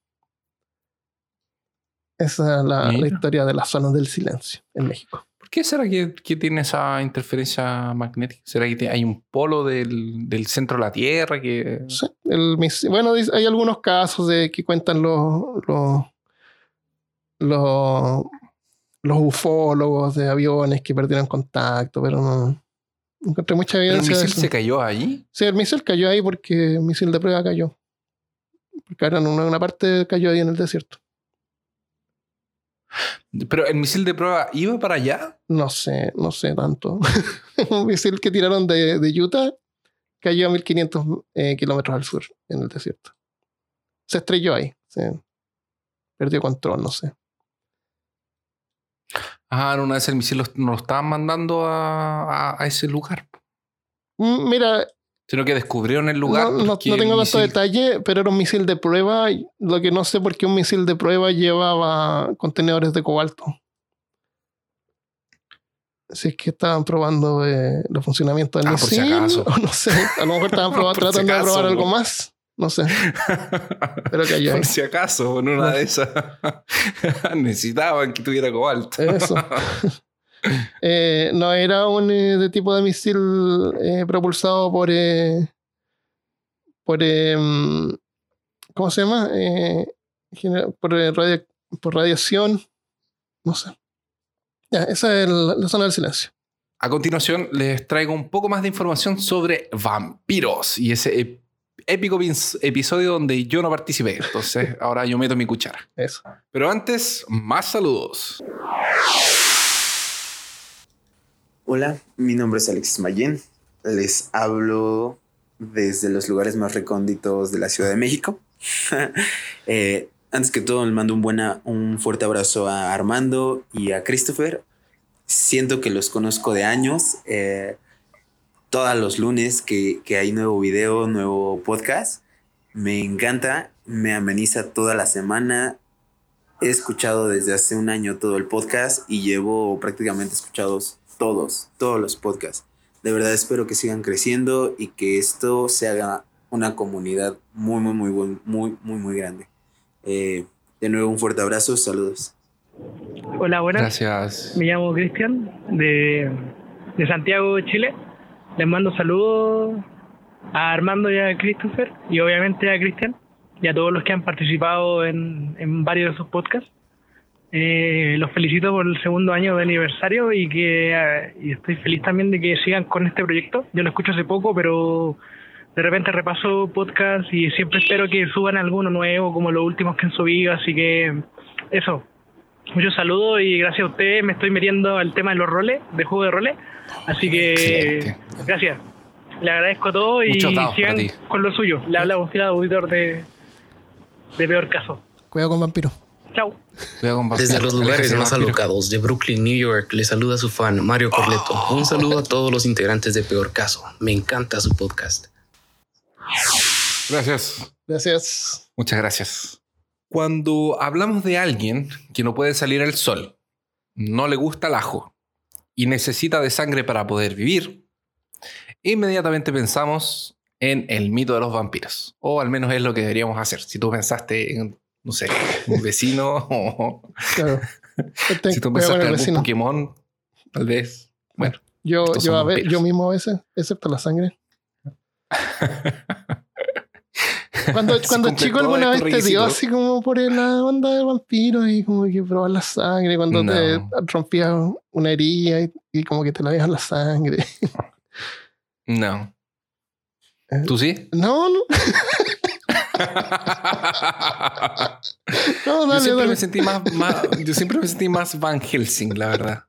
Esa es la, historia de las zonas del silencio en México. ¿Por qué será que, que tiene esa interferencia magnética? ¿Será que te- hay un polo del, del centro de la Tierra que... Sí, el bueno, hay algunos casos de que cuentan los, los, los, los ufólogos de aviones que perdieron contacto, pero no, encontré mucha ¿Pero el evidencia. de misil se cayó ahí? Sí, el misil cayó ahí porque el misil de prueba cayó. Porque ahora en una, una parte cayó ahí en el desierto. ¿Pero el misil de prueba iba para allá? No sé, no sé tanto. un misil que tiraron de, de Utah cayó a 1500 eh, kilómetros al sur en el desierto. Se estrelló ahí. perdió control, no sé. Ah, en una vez el misil nos lo estaban mandando a, a- a ese lugar. Mm, Mira, Sino que descubrieron el lugar. no, no- tengo tanto misil- detalle, pero era un misil de prueba. Lo que no sé por qué un misil de prueba llevaba contenedores de cobalto. Si es que estaban probando eh, los funcionamientos del Ah, por si misil, acaso. o no sé, a lo mejor estaban probando- si tratando de probar algo más. No sé, pero cayó. Por si acaso, en una de esas necesitaban que tuviera cobalto. Eso. Eh, no era un eh, de tipo de misil eh, propulsado por. por. mm, ¿Cómo se llama? Por, radia- por radiación. No sé. Ya, esa es la zona del silencio. A continuación, les traigo un poco más de información sobre vampiros y ese épico episodio donde yo no participé. Entonces, ahora yo meto mi cuchara. Eso. Pero antes, más saludos. Hola, mi nombre es Alexis Mayen. Les hablo desde los lugares más recónditos de la Ciudad de México. Eh, antes que todo, le mando un, buena, un fuerte abrazo a Armando y a Christopher. Siento que los conozco de años. Eh, todos los lunes que, que hay nuevo video, nuevo podcast. Me encanta, me ameniza toda la semana. He escuchado desde hace un año todo el podcast y llevo prácticamente escuchados todos, todos los podcasts. De verdad espero que sigan creciendo y que esto se haga una comunidad muy, muy, muy, buen- muy, muy, muy grande. Eh, de nuevo un fuerte abrazo, saludos. Hola, buenas. Gracias. Me llamo Cristian de, de Santiago, Chile. Les mando saludos a Armando y a Christopher y obviamente a Cristian y a todos los que han participado en, en varios de sus podcasts. Eh, los felicito por el segundo año de aniversario y que eh, y estoy feliz también de que sigan con este proyecto. Yo lo escucho hace poco, pero de repente repaso podcast y siempre espero que suban alguno nuevo como los últimos que han subido, así que eso. Muchos saludos y gracias a ustedes me estoy metiendo al tema de los roles, de juego de roles, así que Excelente. gracias. Le agradezco a todos y sigan con lo suyo. Le habla Agustín auditor de, de Peor Caso. Cuidado con vampiro. Chao. Cuidado con Desde vampiro. los lugares más vampiro. alocados de Brooklyn, New York, le saluda su fan Mario Corleto. Un saludo a todos los integrantes de Peor Caso. Me encanta su podcast. Gracias. Gracias. Muchas gracias. Cuando hablamos de alguien que no puede salir al sol, no le gusta el ajo y necesita de sangre para poder vivir, inmediatamente pensamos en el mito de los vampiros. O al menos es lo que deberíamos hacer. Si tú pensaste en, no sé, un vecino o... Claro. si tú pensaste en algún vecino. Pokémon, tal vez. Bueno. Yo, yo, a ver, yo mismo a veces, excepto la sangre. Cuando, cuando chico alguna vez te dio así como por la onda de vampiros y como que probar la sangre cuando No. te rompías una herida y, y como que te la dejas la sangre. No. ¿Tú sí? Eh, No, no. No, yo dale, siempre dale. me sentí más, más- yo siempre me sentí más Van Helsing, la verdad.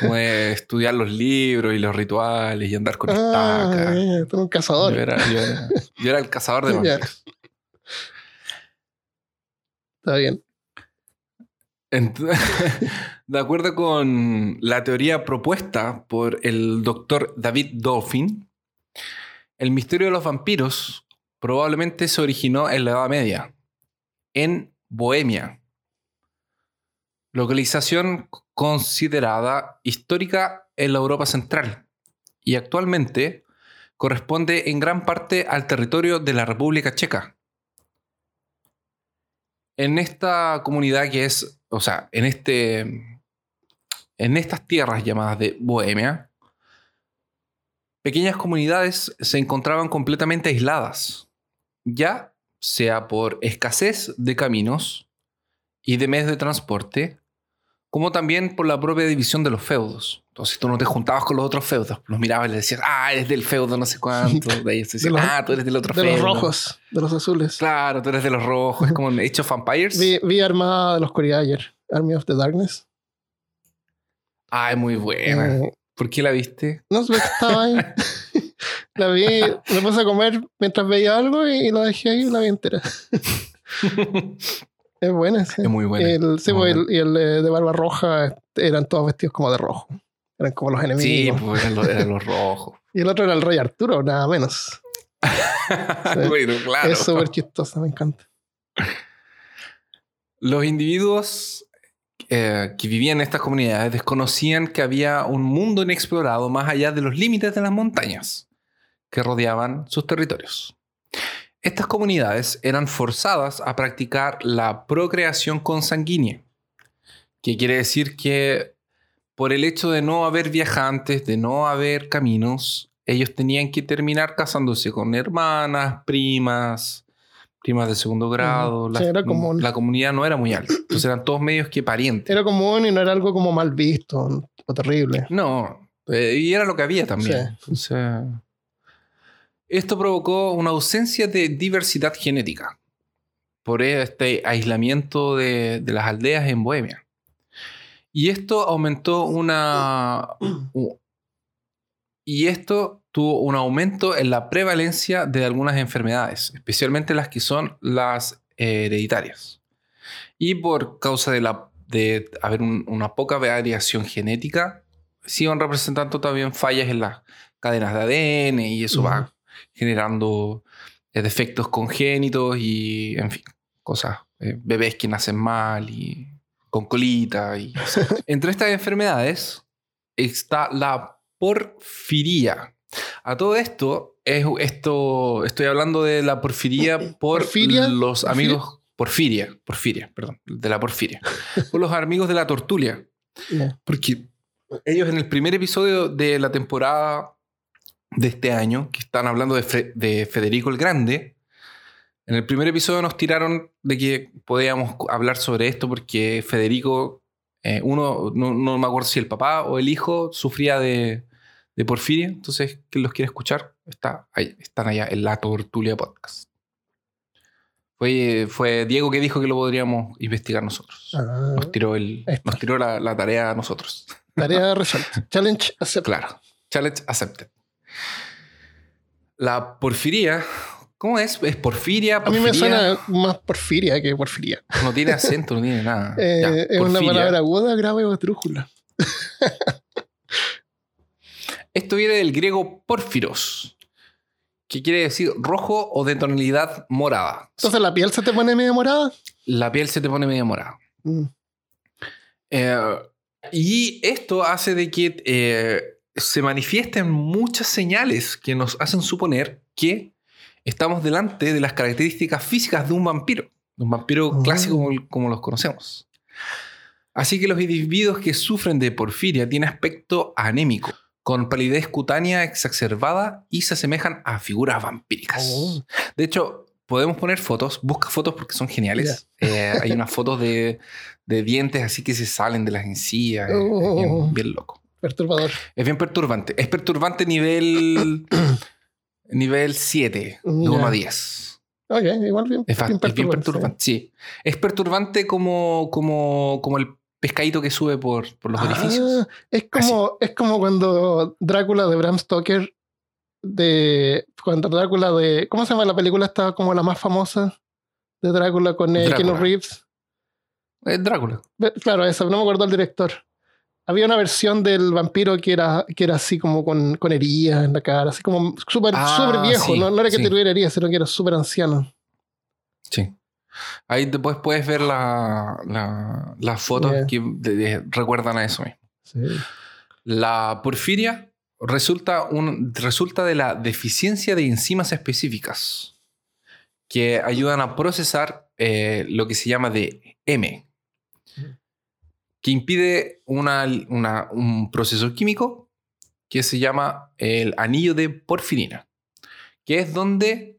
Como de estudiar los libros y los rituales y andar con Ah, estacas. un cazador. Yo era, yo era- yo era el cazador de vampiros. Está bien. De acuerdo con la teoría propuesta por el doctor David Dolphin, el misterio de los vampiros probablemente se originó en la Edad Media, en Bohemia, localización considerada histórica en la Europa Central y actualmente corresponde en gran parte al territorio de la República Checa. En esta comunidad que es, o sea, en este, en estas tierras llamadas de Bohemia, pequeñas comunidades se encontraban completamente aisladas, ya sea por escasez de caminos y de medios de transporte, como también por la propia división de los feudos. Entonces tú no te juntabas con los otros feudos, los mirabas y le decías, ah, eres del feudo no sé cuánto, de ahí se decía, De los- ah, tú eres del otro De feudo. los rojos, de los azules. Claro, tú eres de los rojos, es como en Age of Vampires. Vi, vi Armada de la Oscuridad ayer. Army of the Darkness. Ah, es muy buena. Eh, ¿Por qué la viste? No sé, estaba ahí. la vi, me puse a comer mientras veía algo y la dejé ahí y la vi entera. es buena, sí. Es muy buena. El, sí, Muy pues, el- y el eh, de barba roja eran todos vestidos como de rojo. Eran como los Sí, enemigos. pues eran los, eran los rojos. Y el otro era el rey Arturo, nada menos. Sí. bueno, claro. Es súper chistosa, me encanta. Los individuos eh, que vivían en estas comunidades desconocían que había un mundo inexplorado más allá de los límites de las montañas que rodeaban sus territorios. Estas comunidades eran forzadas a practicar la procreación consanguínea, que quiere decir que por el hecho de no haber viajantes, de no haber caminos, ellos tenían que terminar casándose con hermanas, primas, primas de segundo grado. La, Sí, era común. la comunidad no era muy alta. Entonces eran todos medios que parientes. Era común y no era algo como mal visto o terrible. No, eh, y era lo que había también. Entonces, esto provocó una ausencia de diversidad genética por este aislamiento de, de las aldeas en Bohemia. Y esto aumentó una... Y esto tuvo un aumento en la prevalencia de algunas enfermedades, especialmente las que son las hereditarias. Y por causa de, la, de haber un- una poca variación genética, se iban representando también fallas en las cadenas de ADN y eso va generando eh, defectos congénitos y, en fin, cosas, eh, bebés que nacen mal y con colita. Y Entre estas enfermedades está la porfiría. A todo esto, es, esto estoy hablando de la porfiría por ¿Porfiria? los ¿Porfiria? amigos... Porfiria, porfiria, perdón, de la porfiria. por los amigos de la tortulia. Porque ellos en el primer episodio de la temporada de este año, que están hablando de, Fe- de Federico el Grande, en el primer episodio nos tiraron de que podíamos hablar sobre esto porque Federico, eh, uno, no, no me acuerdo si el papá o el hijo sufría de, de porfiria, entonces, quien los quiere escuchar, está ahí, están allá en la Tortulia Podcast. Fue, fue Diego que dijo que lo podríamos investigar nosotros. Ah, Nos tiró, el, nos tiró la, la tarea a nosotros. tarea resuelta. Challenge accepted. Claro. Challenge accepted. La porfiría, ¿cómo es? ¿Es porfiria? A mí me suena más porfiria que porfiría. No tiene acento, no tiene nada. Eh, Ya, es una palabra aguda, grave o esdrújula. Esto viene del griego porfiros, que quiere decir rojo o de tonalidad morada. Entonces la piel se te pone medio morada. La piel se te pone medio morada. Mm. Eh, y esto hace de que eh, se manifiestan muchas señales que nos hacen suponer que estamos delante de las características físicas de un vampiro, de un vampiro clásico como, como los conocemos. Así que los individuos que sufren de porfiria tienen aspecto anémico, con palidez cutánea exacerbada y se asemejan a figuras vampíricas. Oh. De hecho, podemos poner fotos, busca fotos porque son geniales. Eh, hay unas fotos de, de dientes así que se salen de las encías. es Oh. bien, bien loco. Perturbador. Es bien perturbante. Es perturbante nivel nivel 7, de 1 Ya. a 10. Ok, igual bien. Es, bien es bien perturbante, sí. Es perturbante como, como, como el pescadito que sube por, por los Ah, edificios. es como, es como cuando Drácula de Bram Stoker de cuando Drácula de ¿cómo se llama la película? Estaba como la más famosa de Drácula con eh, Drácula. Keanu Reeves. Es Drácula. Ve- Claro, eso, no me acuerdo el director. Había una versión del vampiro que era, que era así como con, con heridas en la cara, así como súper Ah, viejo. sí, no, no era que sí. te tuviera heridas, sino que era súper anciano. Sí. Ahí después puedes ver la- la- las fotos Yeah. que de- de- recuerdan a eso mismo. Sí. La porfiria resulta, un, resulta de la deficiencia de enzimas específicas que ayudan a procesar eh, lo que se llama de M, que impide una- una- un proceso químico que se llama el anillo de porfirina, que es donde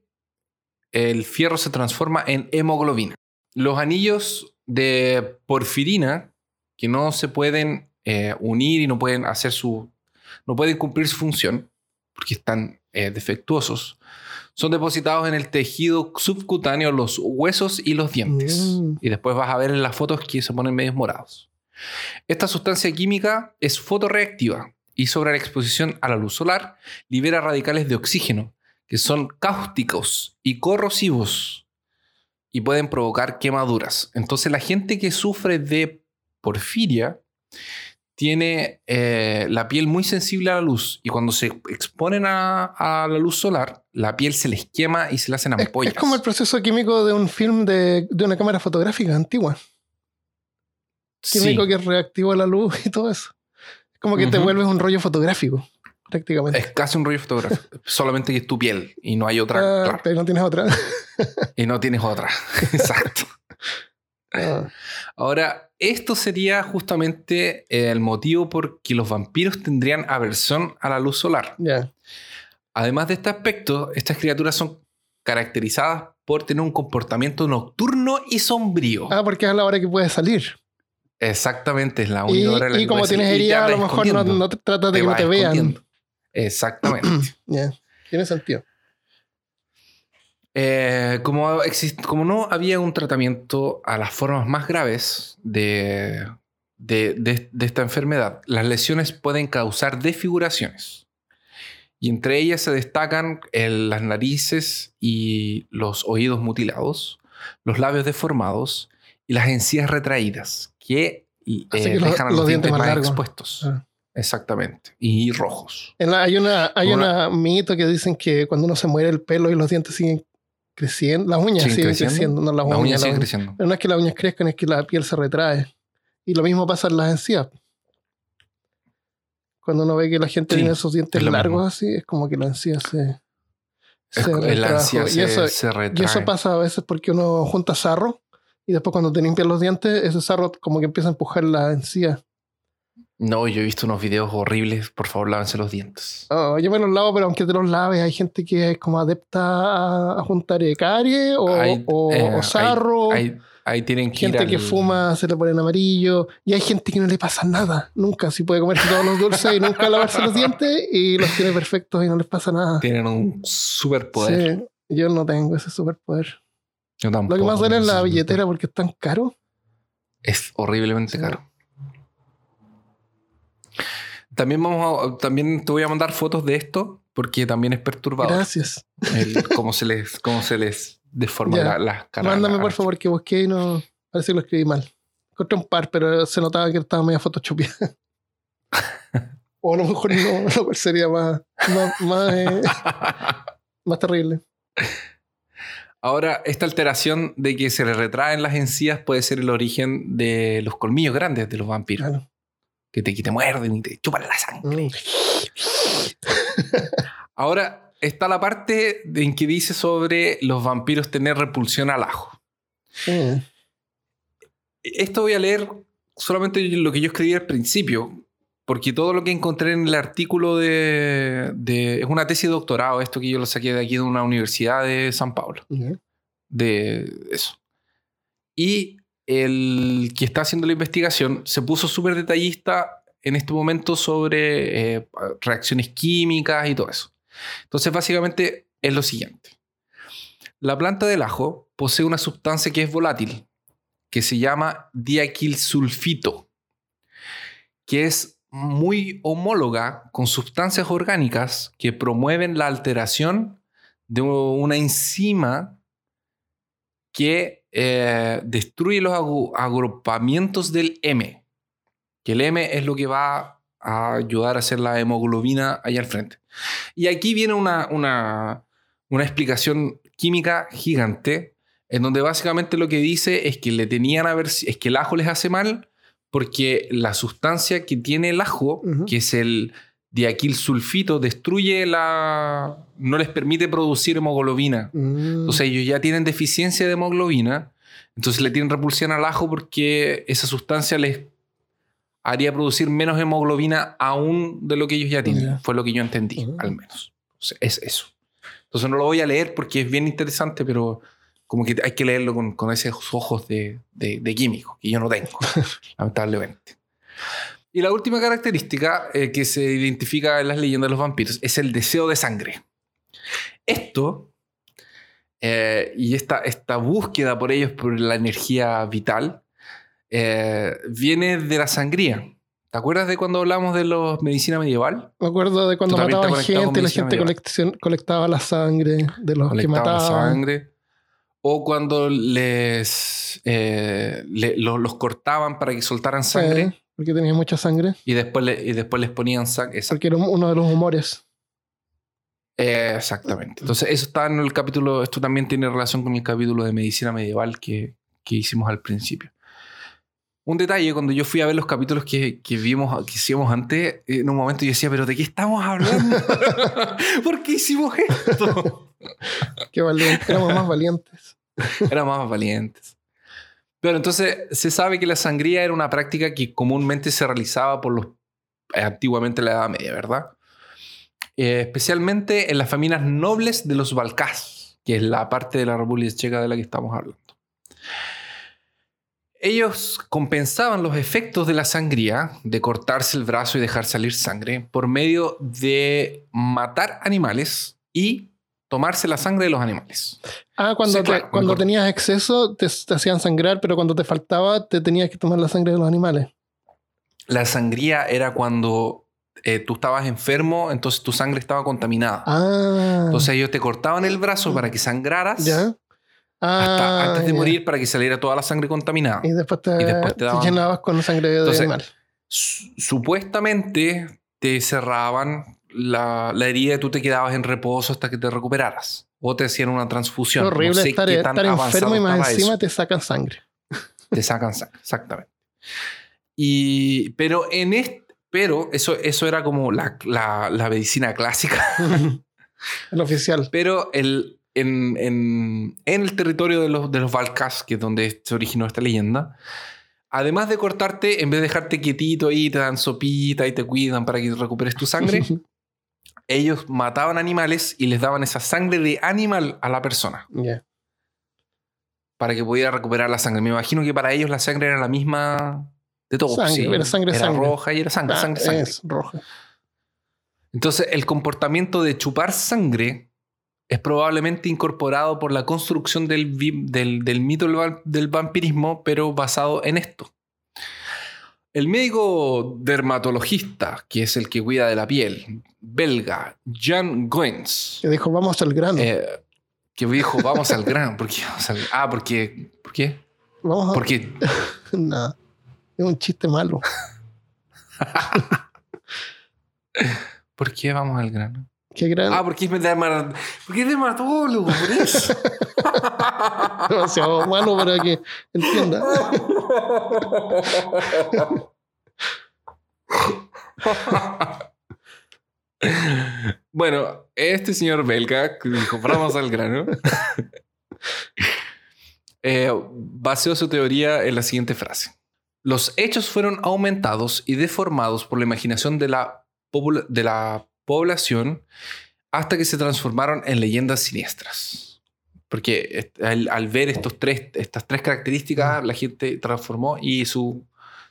el fierro se transforma en hemoglobina. Los anillos de porfirina que no se pueden eh, unir y no pueden hacer su. no pueden cumplir su función porque están eh, defectuosos. Son depositados en el tejido subcutáneo, los huesos y los dientes. Mm. Y después vas a ver en las fotos que se ponen medios morados. Esta sustancia química es fotorreactiva y sobre la exposición a la luz solar libera radicales de oxígeno que son cáusticos y corrosivos y pueden provocar quemaduras. Entonces la gente que sufre de porfiria tiene eh, la piel muy sensible a la luz y cuando se exponen a, a la luz solar, la piel se les quema y se le hacen ampollas. Es como el proceso químico de un film de, de una cámara fotográfica antigua. Químico Sí. que reactiva la luz y todo eso. Es como que te vuelves un rollo fotográfico, prácticamente. Es casi un rollo fotográfico, solamente que es tu piel y no hay otra, Ah, claro, pero no tienes otra. y no tienes otra. Exacto. Ah, Ahora, esto sería justamente el motivo por que los vampiros tendrían aversión a la luz solar. ya. Además de este aspecto, estas criaturas son caracterizadas por tener un comportamiento nocturno y sombrío. Ah, porque es a la hora que puedes salir. Exactamente, es la única hora y como tienes herida, a lo mejor no, no te tratas de que no te vean. Exactamente. Ya, Tiene sentido. Eh, como, como no había un tratamiento a las formas más graves de, de- de- de esta enfermedad, las lesiones pueden causar desfiguraciones. Y entre ellas se destacan el- las narices y los oídos mutilados, los labios deformados y las encías retraídas, que eh, Así que los- dejan a los los, dientes dientes más largos. expuestos. Ah. Exactamente. Y rojos. En la- hay una, hay Una- una mito que dicen que cuando uno se muere el pelo y los dientes siguen creciendo, las uñas ¿Siguen siguen creciendo? creciendo, no las, Las uñas. uñas. creciendo. Pero no es que las uñas crezcan, es que la piel se retrae. Y lo mismo pasa en las encías. Cuando uno ve que la gente Sí, tiene esos dientes largos mismo. así, es como que la encía se, Es- se la encía y, se- eso, se y retrae. eso pasa a veces porque uno junta sarro y después cuando te limpian los dientes, ese sarro como que empieza a empujar la encía. No, yo he visto unos videos horribles. Por favor, lávense los dientes. Oh, yo me los lavo, pero aunque te los laves, hay gente que es como adepta a, juntar eh, carie o, Hay- o- eh, o sarro. Ahí, ahí tienen que gente ir que fuma se le ponen amarillo. Y hay gente que no le pasa nada. Nunca. Si puede comerse todos los dulces y nunca lavarse los dientes y los tiene perfectos y no les pasa nada. Tienen un superpoder. Sí, yo no tengo ese superpoder. Yo Lo que más duele es la billetera porque es tan caro. Es horriblemente caro. También, vamos a- también te voy a mandar fotos de esto porque también es perturbador. Gracias. El- cómo, se les, cómo se les deforma Ya. la- las caras. Mándame por favor que busqué y no. Parece que lo escribí mal. Encontré un par, pero se notaba que estaba media photoshopeada. o a lo mejor no, lo cual sería más, más, más, eh, más terrible. Ahora, esta alteración de que se le retraen las encías puede ser el origen de los colmillos grandes de los vampiros. Claro. que te, que te muerden y te chupan la sangre. Ahora está la parte en que dice sobre los vampiros tener repulsión al ajo. Mm. Esto voy a leer solamente lo que yo escribí al principio, porque todo lo que encontré en el artículo de, de- es una tesis de doctorado, esto que yo lo saqué de aquí de una universidad de San Pablo, de eso. Y el que está haciendo la investigación se puso súper detallista en este momento sobre eh, reacciones químicas y todo eso. Entonces, básicamente es lo siguiente. La planta del ajo posee una sustancia que es volátil, que se llama diaquilsulfito, que es muy homóloga con sustancias orgánicas que promueven la alteración de una enzima que eh, destruye los agrupamientos del M. Que el M es lo que va a ayudar a hacer la hemoglobina allá al frente. Y aquí viene una, una, una explicación química gigante, en donde básicamente lo que dice es que le tenían a ver es que el ajo les hace mal porque la sustancia que tiene el ajo, que es el diaquilsulfito, destruye la. no les permite producir hemoglobina. Mm. Entonces ellos ya tienen deficiencia de hemoglobina, entonces le tienen repulsión al ajo porque esa sustancia les haría producir menos hemoglobina aún de lo que ellos ya tienen. Fue lo que yo entendí, al menos. Es eso. Entonces no lo voy a leer porque es bien interesante, pero como que hay que leerlo con, con esos ojos de, de, de químico que yo no tengo, lamentablemente. Y la última característica eh, que se identifica en las leyendas de los vampiros es el deseo de sangre. Esto eh, y esta, esta búsqueda por ellos, por la energía vital, eh, viene de la sangría. ¿Te acuerdas de cuando hablamos de la medicina medieval? Me acuerdo de cuando mataban gente, la gente colectaba la sangre de los que Colectaban la mataban. sangre. O cuando les eh, le- lo- los cortaban para que soltaran sangre Sí, porque tenía mucha sangre. y, después le- y después les ponían sangre. Porque era uno de los humores. Eh, exactamente. Entonces, eso está en el capítulo. Esto también tiene relación con el capítulo de medicina medieval que, que hicimos al principio. Un detalle, cuando yo fui a ver los capítulos que, que vimos, que hicimos antes, en un momento yo decía, ¿pero de qué estamos hablando? ¿Por qué hicimos esto? Qué valiente. Éramos más valientes. Éramos más valientes. Pero entonces se sabe que la sangría era una práctica que comúnmente se realizaba por los eh, antiguamente en la Edad Media, ¿verdad? Eh, especialmente en las familias nobles de los Balcás, que es la parte de la República Checa de la que estamos hablando. Ellos compensaban los efectos de la sangría, de cortarse el brazo y dejar salir sangre, por medio de matar animales y tomarse la sangre de los animales. Ah, cuando, Sí, te- tenías exceso te, te hacían sangrar, pero cuando te faltaba te tenías que tomar la sangre de los animales. La sangría era cuando eh, tú estabas enfermo, entonces tu sangre estaba contaminada. Ah. Entonces ellos te cortaban el brazo para que sangraras ¿Ya? Hasta Ah, antes de ya. morir para que saliera toda la sangre contaminada. Y después te, Y después te te llenabas con sangre de Entonces, animal. Su- Supuestamente te cerraban la, la herida y tú te quedabas en reposo hasta que te recuperaras. O te hacían una transfusión. Qué horrible no sé estar, estar enfermo y más encima eso. te sacan sangre. Te sacan sangre, exactamente. Y, pero en este, pero eso, eso era como la, la- la medicina clásica. El oficial. Pero el, en, en- en el territorio de los, de los que es donde se originó esta leyenda, además de cortarte, en vez de dejarte quietito ahí, te dan sopita y te cuidan para que recuperes tu sangre, ellos mataban animales y les daban esa sangre de animal a la persona para que pudiera recuperar la sangre. Me imagino que para ellos la sangre era la misma de todos. Sangre, ¿sí? era sangre, Era sangre. roja y era sangre, Ah, sangre, sangre. Es roja. Entonces, el comportamiento de chupar sangre es probablemente incorporado por la construcción del, vi- del, del mito del, va- del vampirismo, pero basado en esto. El médico dermatologista, que es el que cuida de la piel, belga, Jan Goens, Que dijo, vamos al grano. eh, que dijo, vamos al grano. ¿Por qué? ah, porque... ¿Por qué? vamos a... Porque Nada. Es un chiste malo. ¿Por qué vamos al grano? Qué grano. Ah, porque es, derma- porque es dermatólogo, por eso. Demasiado malo para que entienda. bueno, este señor belga que dijo, vamos al grano, eh, baseó su teoría en la siguiente frase. Los hechos fueron aumentados y deformados por la imaginación de la, de la población hasta que se transformaron en leyendas siniestras. Porque al ver estos tres, estas tres características, la gente transformó y su,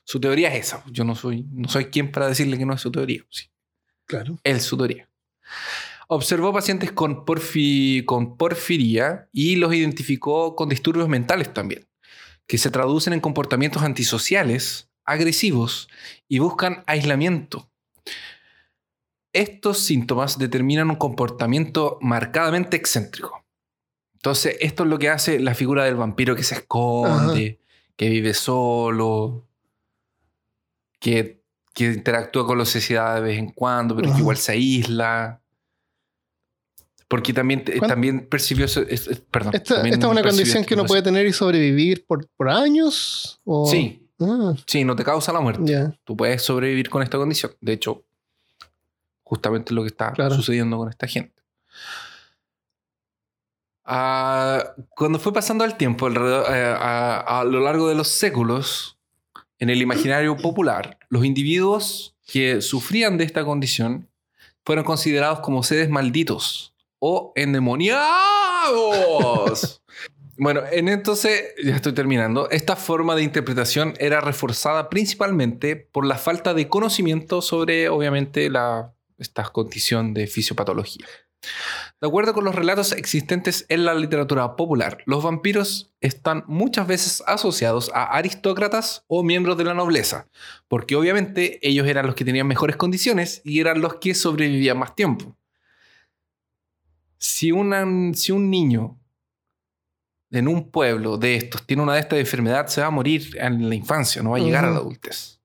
su teoría es esa. Yo no soy, no soy quien para decirle que no es su teoría. Sí, Claro. es su teoría. Observó pacientes con, porfi- con porfiría y los identificó con disturbios mentales también, que se traducen en comportamientos antisociales, agresivos y buscan aislamiento. Estos síntomas determinan un comportamiento marcadamente excéntrico. Entonces, esto es lo que hace la figura del vampiro que se esconde, que vive solo, que, que interactúa con la sociedad de vez en cuando, pero que igual se aísla. Porque también, eh, ¿Cuán- también percibió eso. es- es- perdón. ¿Esta, es una condición que uno puede tener y sobrevivir por, por años? O... Sí. Ah, Sí, no te causa la muerte. Tú puedes sobrevivir con esta condición. De hecho, justamente lo que está Claro. sucediendo con esta gente. Ah, cuando fue pasando el tiempo, alrededor- eh, a, a lo largo de los séculos, en el imaginario popular, los individuos que sufrían de esta condición fueron considerados como seres malditos o endemoniados. Bueno, en entonces, ya estoy terminando, esta forma de interpretación era reforzada principalmente por la falta de conocimiento sobre, obviamente, la, esta condición de fisiopatología. De acuerdo con los relatos existentes en la literatura popular, los vampiros están muchas veces asociados a aristócratas o miembros de la nobleza, porque obviamente ellos eran los que tenían mejores condiciones y eran los que sobrevivían más tiempo. Si, una- si un niño en un pueblo de estos tiene una de estas enfermedades, se va a morir en la infancia, no va a llegar a la adultez.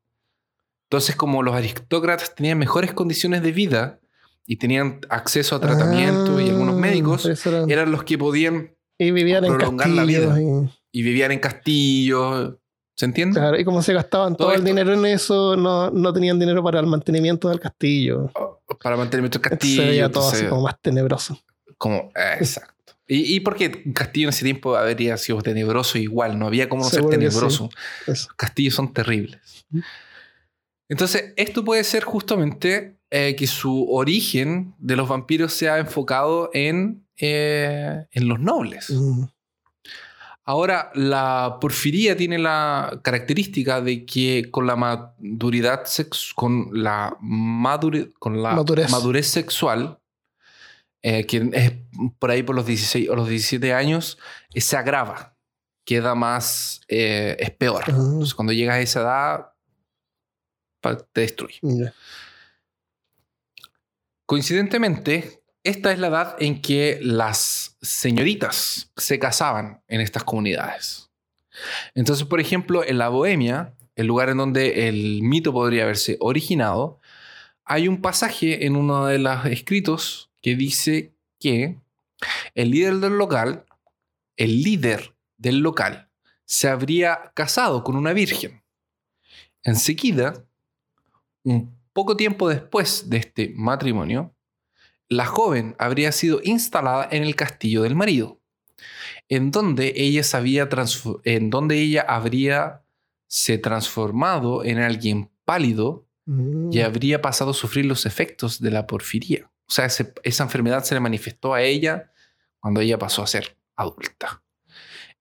Entonces, como los aristócratas tenían mejores condiciones de vida y tenían acceso a tratamiento y algunos Ah, médicos, eran- eran los que podían Y vivían en prolongar la vida. y- y vivían en castillos. ¿Se entiende? Claro, y como se gastaban todo, Todo el dinero en eso, no, no tenían dinero para el mantenimiento del castillo. Para mantenimiento del castillo. se veía todo así como más tenebroso. como- eh, exacto. Y, y porque castillo en ese tiempo habría sido tenebroso igual, no había como no ser Seguro tenebroso. sí. Castillos son terribles. Entonces, esto puede ser justamente eh, que su origen de los vampiros sea enfocado en, eh, en los nobles. Mm. Ahora, la porfiría tiene la característica de que con la maduridad sex con la, madure- con la Madurez. madurez. sexual, eh, que es por ahí por los 16 o los 17 años, se agrava, queda más, es peor. Ah. Entonces, cuando llegas a esa edad, te destruye. Coincidentemente, esta es la edad en que las señoritas se casaban en estas comunidades. Entonces, por ejemplo, en la Bohemia, el lugar en donde el mito podría haberse originado, hay un pasaje en uno de los escritos que dice que el líder del local, el líder del local, se habría casado con una virgen. Enseguida, un poco tiempo después de este matrimonio, la joven habría sido instalada en el castillo del marido, en donde ella, en donde habría se transformado en alguien pálido Mm. y habría pasado a sufrir los efectos de la porfiría. O sea, ese- esa enfermedad se le manifestó a ella cuando ella pasó a ser adulta.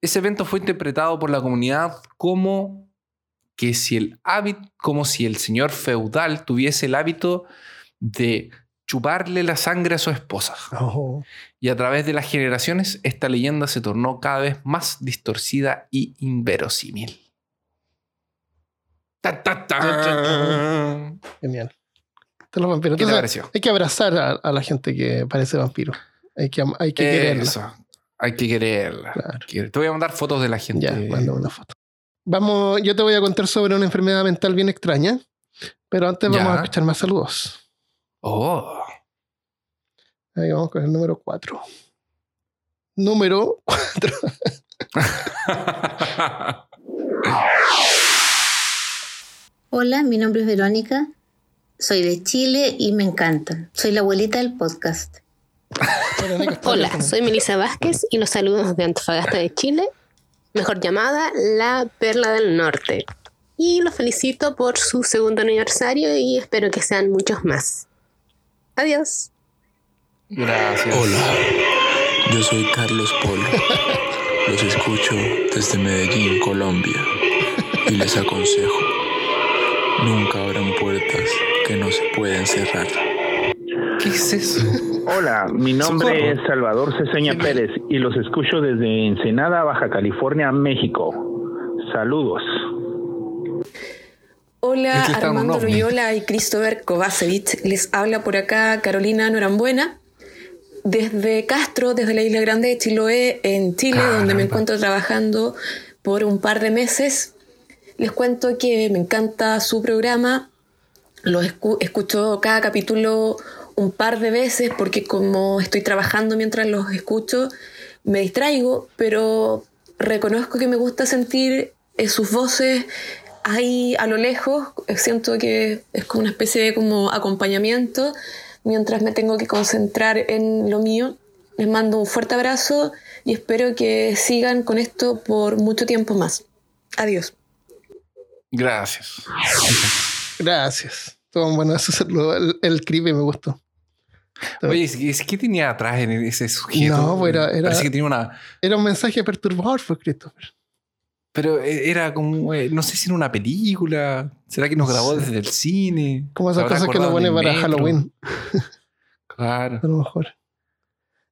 Ese evento fue interpretado por la comunidad como que si el hábito, como si el señor feudal tuviese el hábito de chuparle la sangre a su esposa. Oh. Y a través de las generaciones, esta leyenda se tornó cada vez más distorcida y inverosímil. Ta, ta, ta. Genial. Estos los vampiros. ¿Qué te Entonces, pareció? Hay que abrazar a, a la gente que parece vampiro. Hay que, hay que quererla. Eso. Hay que quererla. Que- Te voy a mandar fotos de la gente. Ya, manda una foto. Vamos, yo te voy a contar sobre una enfermedad mental bien extraña, pero antes vamos Ya. a escuchar más saludos. Oh. Ahí vamos con el número 4. Número 4. Hola, mi nombre es Verónica soy de Chile y me encantan. Soy la abuelita del podcast. Hola, soy Melissa Vázquez y los saludos de Antofagasta de Chile, mejor llamada La Perla del Norte. Y los felicito por su segundo aniversario y espero que sean muchos más. Adiós. Gracias. Hola, yo soy Carlos Polo. Los escucho desde Medellín, Colombia. Y les aconsejo, nunca abran puertas que no se pueden cerrar. ¿Qué es eso? Hola, mi nombre es Salvador Ceseña Pérez y los escucho desde Ensenada, Baja California, México. Saludos. Hola, Armando. Loyola y Christopher Kovacevic. Les habla por acá Carolina Norambuena. Desde Castro, desde la Isla Grande de Chiloé, en Chile, donde me encuentro trabajando por un par de meses. Les cuento que me encanta su programa. Lo escu- escucho cada capítulo un par de veces porque como estoy trabajando mientras los escucho, me distraigo, pero reconozco que me gusta sentir eh, sus voces ahí a lo lejos. Siento que es como una especie de como acompañamiento mientras me tengo que concentrar en lo mío. Les mando un fuerte abrazo y espero que sigan con esto por mucho tiempo más. Adiós. Gracias. Gracias. Todo bueno, eso es lo- el, el creepy me gustó. Oye, ¿es- ¿qué tenía atrás en ese sujeto? No, pues era, era, Parece que tenía una. era un mensaje perturbador, fue Christopher. Pero eh, era como. eh, no sé si era una película. ¿Será que nos grabó Sí. desde el cine? Como esas ¿Se habrá cosas que acordado pone para metro? Halloween. Claro. A lo mejor.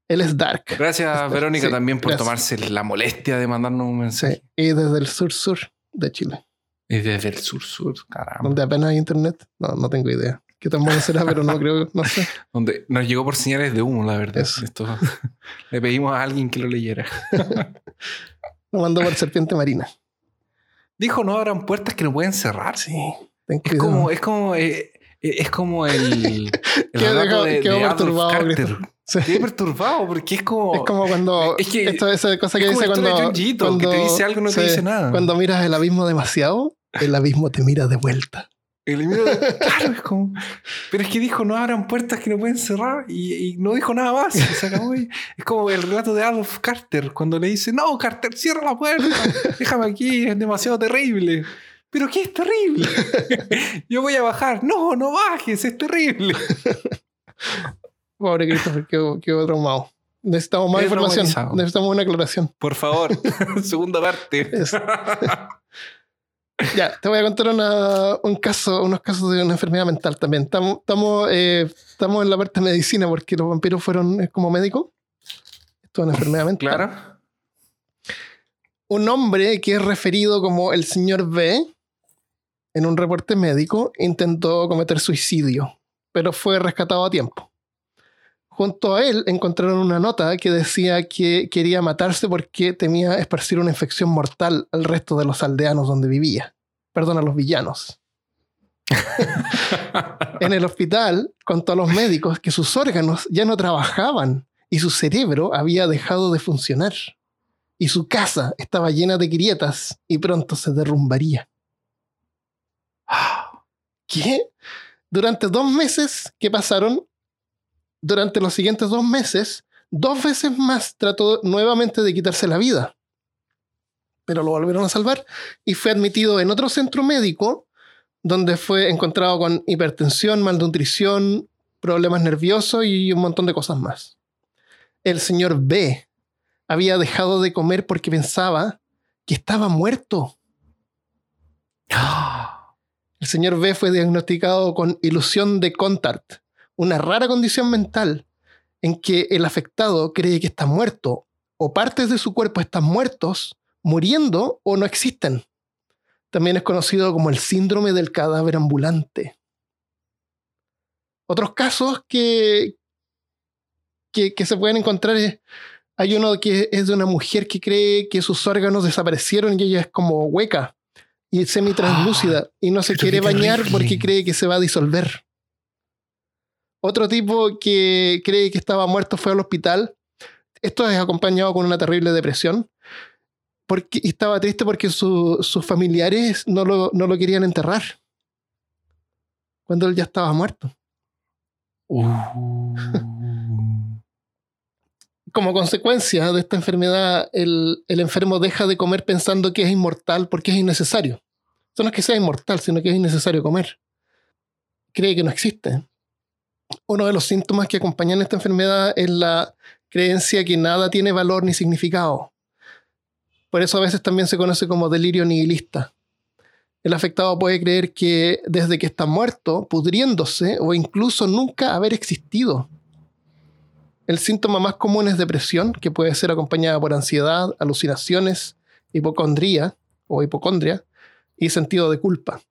Él es Dark. Gracias, Verónica, Sí, también por gracias. tomarse la molestia de mandarnos un mensaje. Y desde el sur-sur de Chile. Y desde el sur-sur, caramba. Donde apenas hay internet. No, no tengo idea. Qué tan bueno será, pero no creo, no sé. Donde nos llegó por señales de humo, la verdad. Esto, le pedimos a alguien que lo leyera. Lo mandó por serpiente marina. Dijo, no abran puertas que no pueden cerrar. Sí. Es como, es como, eh, eh, es como el, el relato de, de perturbado, Carter. Quedé perturbado porque es como. Es como cuando. Es que- esto, esa cosa que es como dice cuando. Que te cuando- dice algo no te dice nada. Cuando miras el abismo demasiado, el abismo te mira de vuelta. El mío, claro, es como. Pero es que dijo, no abran puertas que no pueden cerrar y, y no dijo nada más. y se acabó ahí. Es como el relato de Adolf Carter cuando le dice, no, Carter, cierra la puerta, déjame aquí, es demasiado terrible. Pero ¿qué es terrible? Yo voy a bajar. No, no bajes, es terrible. Pobre Christopher, quedó, quedó traumado. Necesitamos más información. Necesitamos una aclaración. Por favor, segunda parte. Ya, te voy a contar una- un caso, unos casos de una enfermedad mental también. Estamos, estamos, eh, estamos en la parte de medicina porque los vampiros fueron eh, como médicos. Esto es una enfermedad mental. Claro. Un hombre que es referido como el señor B en un reporte médico intentó cometer suicidio, pero fue rescatado a tiempo. Junto a él encontraron una nota que decía que quería matarse porque temía esparcir una infección mortal al resto de los aldeanos donde vivía. Perdón, a los villanos. en el hospital contó a los médicos que sus órganos ya no trabajaban y su cerebro había dejado de funcionar. Y su casa estaba llena de grietas y pronto se derrumbaría. ¿Qué? Durante dos meses que pasaron, durante los siguientes dos meses, dos veces más trató nuevamente de quitarse la vida. Pero lo volvieron a salvar y fue admitido en otro centro médico donde fue encontrado con hipertensión, malnutrición, problemas nerviosos y un montón de cosas más. El señor B había dejado de comer porque pensaba que estaba muerto. El señor B fue diagnosticado con ilusión de Contart, una rara condición mental en que el afectado cree que está muerto o partes de su cuerpo están muertos, muriendo o no existen. También es conocido como el síndrome del cadáver ambulante. Otros casos que, que, que se pueden encontrar es, hay uno que es de una mujer que cree que sus órganos desaparecieron y ella es como hueca y semi-translúcida y no se quiere bañar porque cree que se va a disolver. Otro tipo que cree que estaba muerto fue al hospital. Esto es acompañado con una terrible depresión. Porque, estaba triste porque su- sus familiares no lo, no lo querían enterrar. cuando él ya estaba muerto. Uh. Como consecuencia de esta enfermedad, el, el enfermo deja de comer pensando que es inmortal porque es innecesario. Eso no es que sea inmortal, sino que es innecesario comer. Cree que no existe. Uno de los síntomas que acompañan esta enfermedad es la creencia que nada tiene valor ni significado. Por eso a veces también se conoce como delirio nihilista. El afectado puede creer que desde que está muerto, pudriéndose o incluso nunca haber existido. El síntoma más común es depresión, que puede ser acompañada por ansiedad, alucinaciones, hipocondría o hipocondria y sentido de culpa.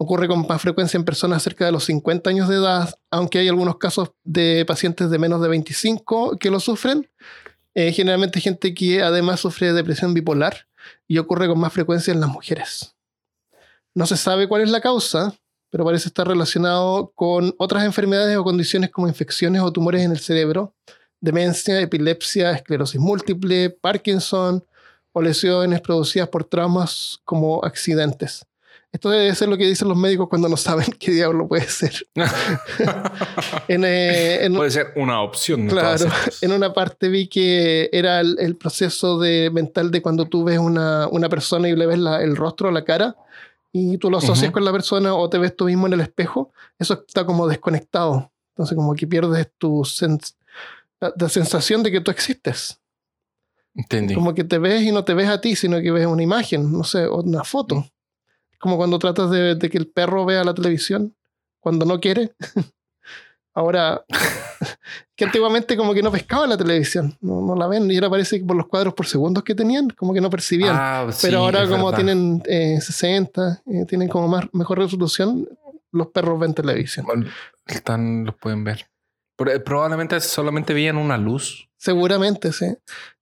Ocurre con más frecuencia en personas cerca de los 50 años de edad, aunque hay algunos casos de pacientes de menos de 25 que lo sufren. Eh, generalmente gente que además sufre de depresión bipolar y ocurre con más frecuencia en las mujeres. No se sabe cuál es la causa, pero parece estar relacionado con otras enfermedades o condiciones como infecciones o tumores en el cerebro, demencia, epilepsia, esclerosis múltiple, Parkinson o lesiones producidas por traumas como accidentes. Esto debe ser lo que dicen los médicos cuando no saben qué diablo puede ser. Eh, puede ser una opción. claro, en una parte vi que era el, proceso de, mental de cuando tú ves una, una persona y le ves el rostro, la cara, y tú lo asocias con la persona o te ves tú mismo en el espejo, eso está como desconectado. Entonces como que pierdes tu la sensación de que tú existes. Entendí. Como que te ves y no te ves a ti, sino que ves una imagen, no sé, una foto. Como cuando tratas de, que el perro vea la televisión cuando no quiere. ahora, que antiguamente como que no pescaba la televisión, no, la ven, y ahora parece que por los cuadros por segundos que tenían, como que no percibían. Ah, Pero ahora como tienen 60, eh, eh, tienen como más, mejor resolución, los perros ven televisión. están, los pueden ver. Eh, probablemente solamente veían una luz. Seguramente, sí.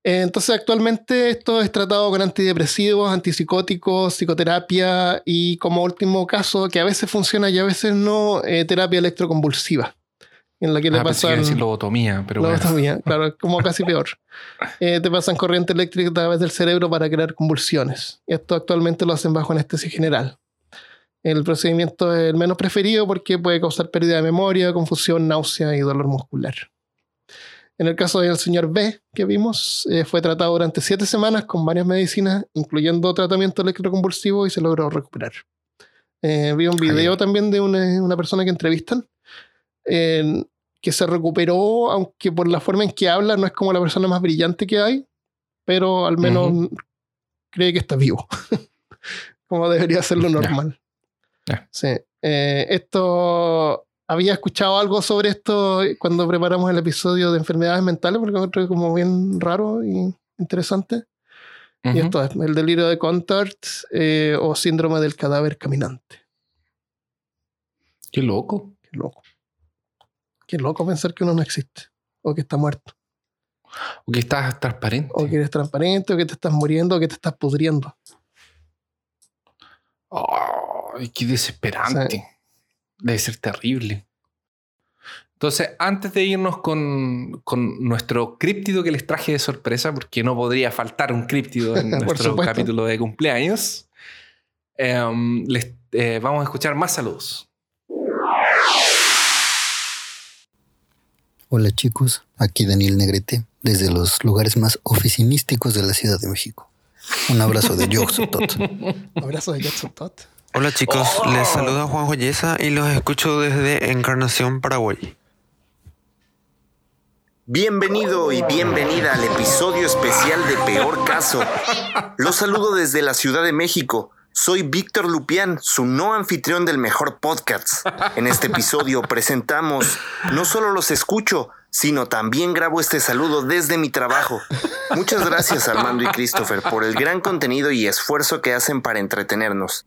Eh, entonces, actualmente esto es tratado con antidepresivos, antipsicóticos, psicoterapia y como último caso, que a veces funciona y a veces no, eh, terapia electroconvulsiva. En la que le ah, pasan. Decir lobotomía, pero. Lobotomía, claro, como casi peor. te pasan corriente eléctrica a través del cerebro para crear convulsiones. Esto actualmente lo hacen bajo anestesia general. El procedimiento es el menos preferido porque puede causar pérdida de memoria, confusión, náusea y dolor muscular. En el caso del señor B que vimos, eh, fue tratado durante siete semanas con varias medicinas, incluyendo tratamiento electroconvulsivo y se logró recuperar. Eh, vi un video también de una, persona que entrevistan, que se recuperó, aunque por la forma en que habla no es como la persona más brillante que hay, pero al menos cree que está vivo, como debería ser lo normal. Sí. Eh, esto. Había escuchado algo sobre esto cuando preparamos el episodio de enfermedades mentales, porque encontré como bien raro y interesante. Y esto es el delirio de Contart eh, o síndrome del cadáver caminante. Qué loco. Qué loco. Qué loco pensar que uno no existe o que está muerto. O que estás transparente. O que eres transparente, o que te estás muriendo, o que te estás pudriendo. Ay, qué desesperante. Debe ser terrible. Entonces, antes de irnos con, nuestro críptido que les traje de sorpresa, porque no podría faltar un críptido en nuestro capítulo de cumpleaños, em, les, eh, vamos a escuchar más saludos. Hola chicos, aquí Daniel Negrete, desde los lugares más oficinísticos de la Ciudad de México. Un abrazo de Yoxotot. Un abrazo de Yoxotot. Hola chicos, les saluda Juan Joyesa y los escucho desde Encarnación, Paraguay. Bienvenido y bienvenida al episodio especial de Peor Caso. Los saludo desde la Ciudad de México. Soy Víctor Lupián, su no anfitrión del mejor podcast. En este episodio presentamos No solo los escucho, sino también grabo este saludo desde mi trabajo. Muchas gracias Armando y Christopher por el gran contenido y esfuerzo que hacen para entretenernos.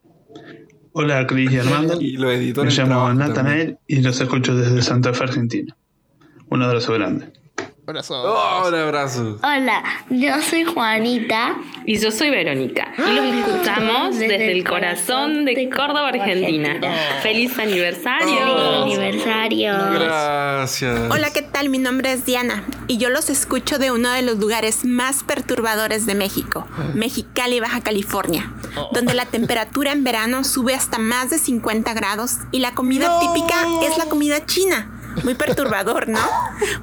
Hola Cris y Armando. Me llamo Natanael y los escucho desde Santa Fe, Argentina. Un abrazo grande. Oh, un abrazo. Hola, yo soy Juanita. Y yo soy Verónica. Y los escuchamos desde, el corazón de Córdoba, Argentina. ¡Feliz aniversario! ¡Feliz aniversario! Gracias. Hola, ¿qué tal? Mi nombre es Diana. Y yo los escucho de uno de los lugares más perturbadores de México, Mexicali, Baja California. donde la temperatura en verano sube hasta más de 50 grados y la comida típica es la comida china. Muy perturbador, ¿no?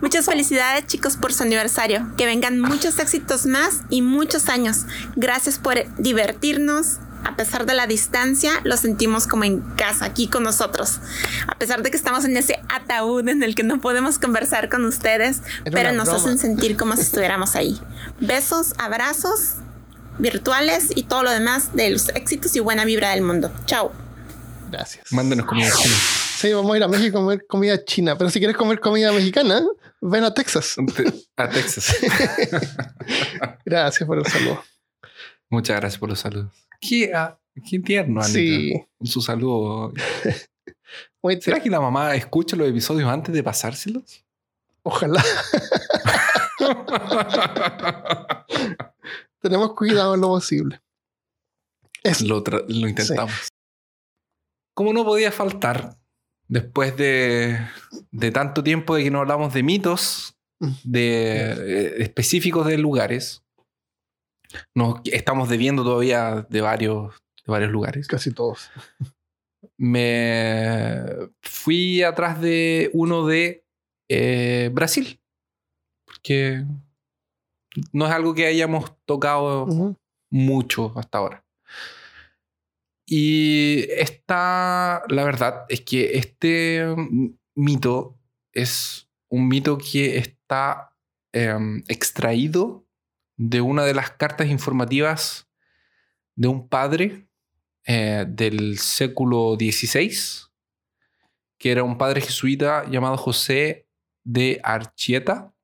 Muchas felicidades chicos por su aniversario. Que vengan muchos éxitos más y muchos años. Gracias por divertirnos. A pesar de la distancia, lo sentimos como en casa, aquí con nosotros. A pesar de que estamos en ese ataúd en el que no podemos conversar con ustedes, pero nos hacen sentir como si estuviéramos ahí. Besos, abrazos virtuales y todo lo demás de los éxitos y buena vibra del mundo. Chao. Gracias. Mándenos comida china. Sí, vamos a ir a México a comer comida china, pero si quieres comer comida mexicana, ven a Texas. A Texas. gracias por el saludo. Muchas gracias por los saludos. Qué, ah, qué tierno, Anita. Sí. Su saludo. ¿Será que la mamá escucha los episodios antes de pasárselos? Ojalá. Tenemos cuidado en lo posible. Lo, lo, intentamos. Como no podía faltar, después de, de, tanto tiempo de que no hablamos de mitos de, eh, específicos de lugares, nos estamos debiendo todavía de varios, de varios lugares. Casi todos. Me fui atrás de uno de eh, Brasil. Porque no es algo que hayamos tocado mucho hasta ahora. Y está, la verdad, es que este mito es un mito que está em, extraído de una de las cartas informativas de un padre eh, del século XVI, que era un padre jesuita llamado José de Archieta,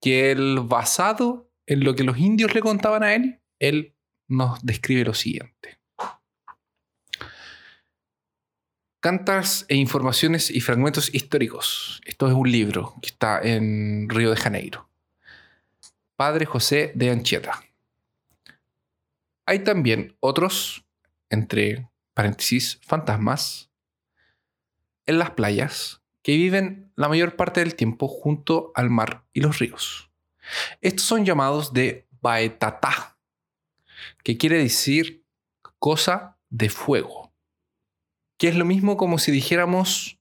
que él, basado en lo que los indios le contaban a él, él nos describe lo siguiente. Cantas e informaciones y fragmentos históricos. Esto es un libro que está en Río de Janeiro. Padre José de Anchieta. Hay también otros, entre paréntesis, fantasmas, en las playas que viven la mayor parte del tiempo junto al mar y los ríos. Estos son llamados de baetatá, que quiere decir cosa de fuego, que es lo mismo como si dijéramos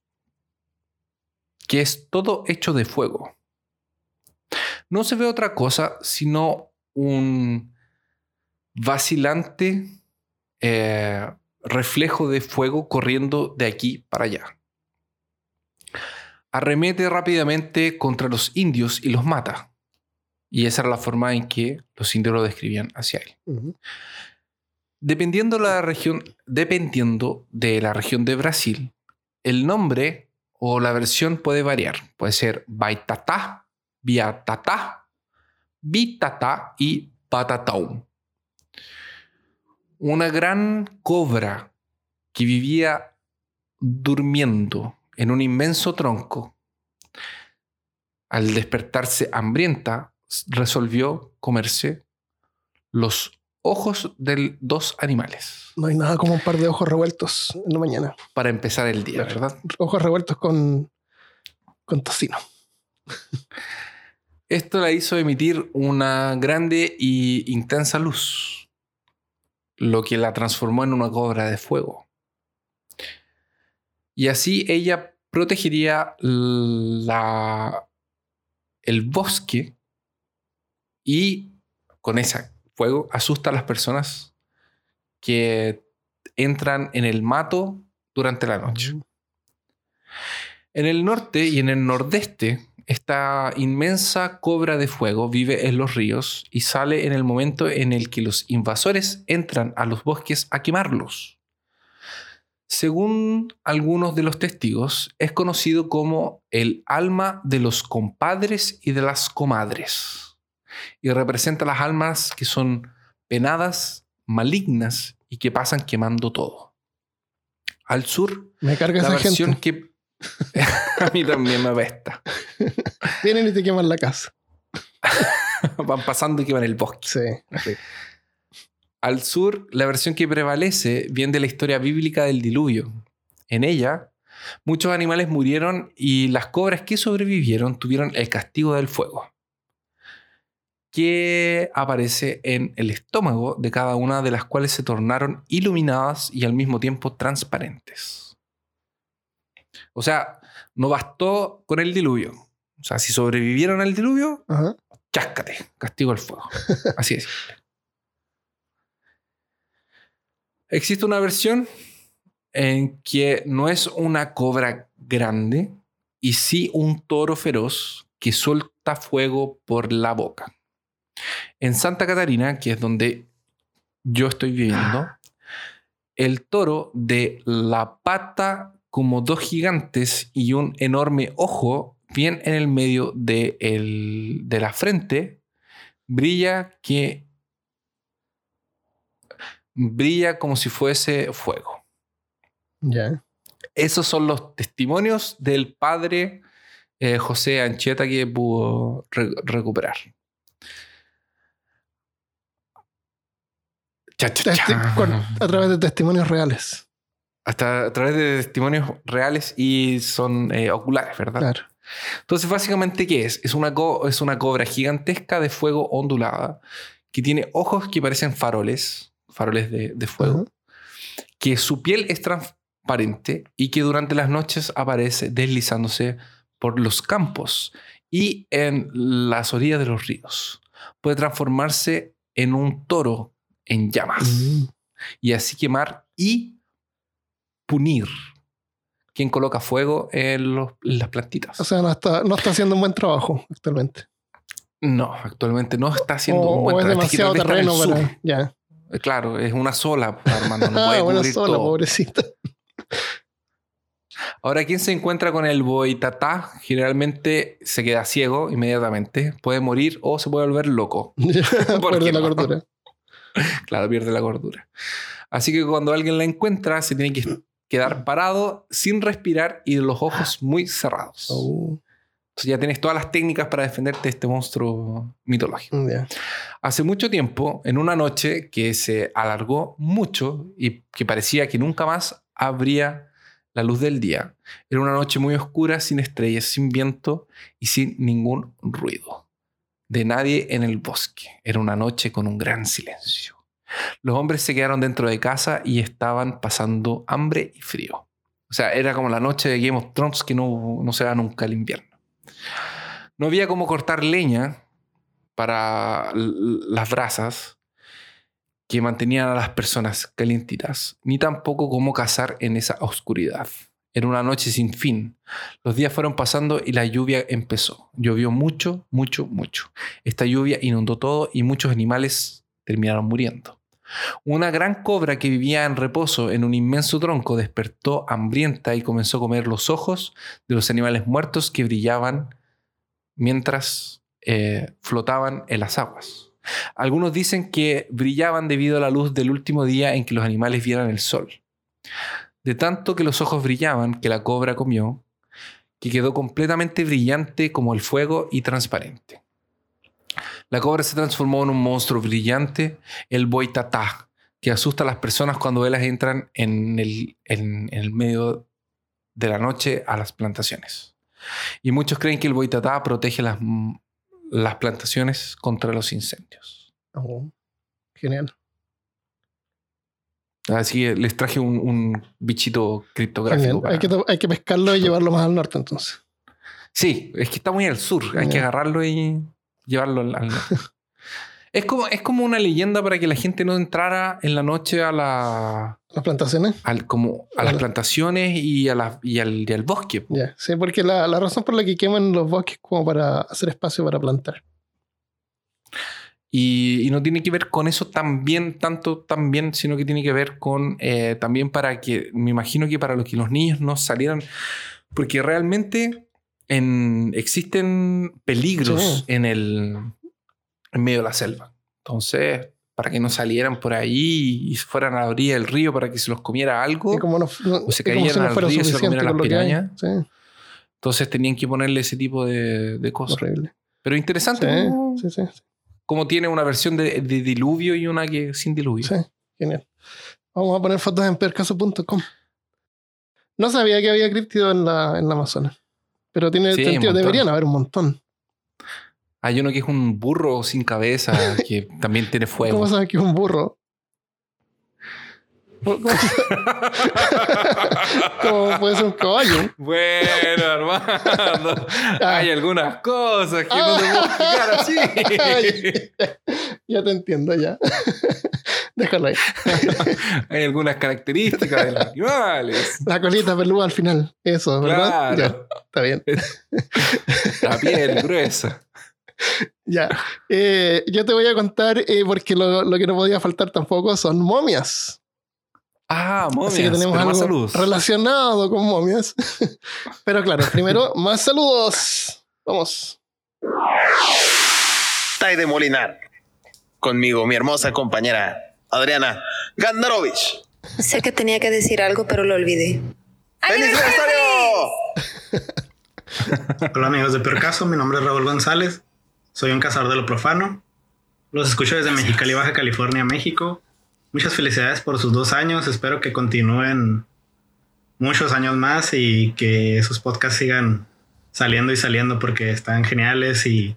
que es todo hecho de fuego. No se ve otra cosa sino un vacilante eh, reflejo de fuego corriendo de aquí para allá arremete rápidamente contra los indios y los mata. Y esa era la forma en que los indios lo describían hacia él. Dependiendo, la región, dependiendo de la región de Brasil, el nombre o la versión puede variar. Puede ser Baitatá, Biatatá, Bitatá y Patatau. Una gran cobra que vivía durmiendo en un inmenso tronco. Al despertarse hambrienta, resolvió comerse los ojos de dos animales. No hay nada como un par de ojos revueltos en la mañana. Para empezar el día, ¿verdad? Ojos revueltos con, con tocino. Esto la hizo emitir una grande y intensa luz, lo que la transformó en una cobra de fuego. Y así ella protegería la, el bosque y con ese fuego asusta a las personas que entran en el mato durante la noche. En el norte y en el nordeste, esta inmensa cobra de fuego vive en los ríos y sale en el momento en el que los invasores entran a los bosques a quemarlos. Según algunos de los testigos, es conocido como el alma de los compadres y de las comadres. Y representa las almas que son penadas, malignas y que pasan quemando todo. Al sur, me carga la versión que a mí también me apesta. Vienen y te queman la casa. Van pasando y queman el bosque. Sí. Al sur, la versión que prevalece viene de la historia bíblica del diluvio. En ella, muchos animales murieron y las cobras que sobrevivieron tuvieron el castigo del fuego. Que aparece en el estómago de cada una de las cuales se tornaron iluminadas y al mismo tiempo transparentes. O sea, no bastó con el diluvio. O sea, si sobrevivieron al diluvio, cháscate, castigo al fuego. Así es. Existe una versión en que no es una cobra grande y sí un toro feroz que suelta fuego por la boca. En Santa Catarina, que es donde yo estoy viviendo, el toro de la pata como dos gigantes y un enorme ojo bien en el medio de, de la frente, brilla que brilla como si fuese fuego. Ya. Esos son los testimonios del padre eh, José Ancheta que pudo recuperar. A través de testimonios reales. Hasta a través de testimonios reales y son eh, oculares, ¿verdad? Claro. Entonces, básicamente, ¿qué es? Es una, es una cobra gigantesca de fuego ondulada que tiene ojos que parecen faroles, faroles de, fuego, que su piel es transparente y que durante las noches aparece deslizándose por los campos y en las orillas de los ríos. Puede transformarse en un toro en llamas Mm. y así quemar y punir quien coloca fuego en, los- en las plantitas. O sea, no está, no está haciendo un buen trabajo actualmente. No, actualmente no está haciendo o, un buen es trabajo. Es que demasiado terreno para. Ya. Claro, es una sola, Armando. No Ah, puede una sola, pobrecita. Ahora, quien se encuentra con el boitatá generalmente se queda ciego inmediatamente, puede morir o se puede volver loco. ¿Por qué la no? cordura. Claro, pierde la cordura. Así que cuando alguien la encuentra, se tiene que quedar parado, sin respirar y los ojos muy cerrados. Oh. Entonces ya tienes todas las técnicas para defenderte de este monstruo mitológico. Hace mucho tiempo, en una noche que se alargó mucho y que parecía que nunca más habría la luz del día, era una noche muy oscura, sin estrellas, sin viento y sin ningún ruido. De nadie en el bosque. Era una noche con un gran silencio. Los hombres se quedaron dentro de casa y estaban pasando hambre y frío. O sea, era como la noche de Game of que no, no se da nunca el invierno. No había como cortar leña para las brasas que mantenían a las personas calientitas, ni tampoco cómo cazar en esa oscuridad. Era una noche sin fin. Los días fueron pasando y la lluvia empezó. Llovió mucho, mucho, mucho. Esta lluvia inundó todo y muchos animales terminaron muriendo. Una gran cobra que vivía en reposo en un inmenso tronco despertó hambrienta y comenzó a comer los ojos de los animales muertos que brillaban mientras eh, flotaban en las aguas. Algunos dicen que brillaban debido a la luz del último día en que los animales vieran el sol. De tanto que los ojos brillaban que la cobra comió, que quedó completamente brillante como el fuego y transparente. La cobra se transformó en un monstruo brillante, el boitatá, que asusta a las personas cuando ellas entran en el, en- el medio de la noche a las plantaciones. Y muchos creen que el boitatá protege las, las plantaciones contra los incendios. Oh, genial. Así que les traje un, un bichito criptográfico. Para- Hay, que, hay que pescarlo y llevarlo más al norte entonces. Sí, es que está muy al sur. Hay que agarrarlo y llevarlo al, al norte. es, como, es como una leyenda para que la gente no entrara en la noche a la. ¿Las plantaciones? Al, como a las plantaciones y, a la, y, al, y al bosque. Ya. Sí, porque la, la razón por la que queman los bosques es como para hacer espacio para plantar. Y, y no tiene que ver con eso también, tanto también, sino que tiene que ver con eh, también para que, me imagino que para los que los niños no salieran, porque realmente en, existen peligros Sí. en el en medio de la selva. Entonces, para que no salieran por ahí y fueran a la orilla del río para que se los comiera algo, como no, no- o se cayeran si no al río y se lo suficiente comieran las pirañas. Sí, entonces tenían que ponerle ese tipo de, de cosas. horrible. Pero interesante Sí, sí, sí, sí. cómo tiene una versión de, de diluvio y una que sin diluvio. Sí, genial. Vamos a poner fotos en percaso.com. No sabía que había críptido en la, en la Amazonas. Pero tiene Sí, sentido. Deberían haber un montón. Hay uno que es un burro sin cabeza que también tiene fuego. ¿Cómo sabes que es un burro? ¿Cómo puede ser un caballo? Bueno, hermano. Hay algunas cosas que no te puedo explicar así. ya te entiendo, ya. Déjalo ahí. Hay algunas características de los animales. La colita peluda al final. Eso, ¿verdad? Claro. está bien. La piel gruesa. Ya. Eh, yo te voy a contar, eh, porque lo, lo que no podía faltar tampoco son momias. Ah, momias. Así que tenemos algo saludos. relacionado con momias. Pero claro, primero, más saludos. Vamos. Tai de Molinar. Conmigo, mi hermosa compañera Adriana Gandarovich. Sé que tenía que decir algo, pero lo olvidé. ¡Feliz aniversario! Hola amigos de Peor Caso, mi nombre es Raúl González, soy un cazador de lo profano. Los escucho desde Mexicali, Baja California, México. Muchas felicidades por sus dos años, espero que continúen muchos años más y que sus podcasts sigan saliendo y saliendo porque están geniales y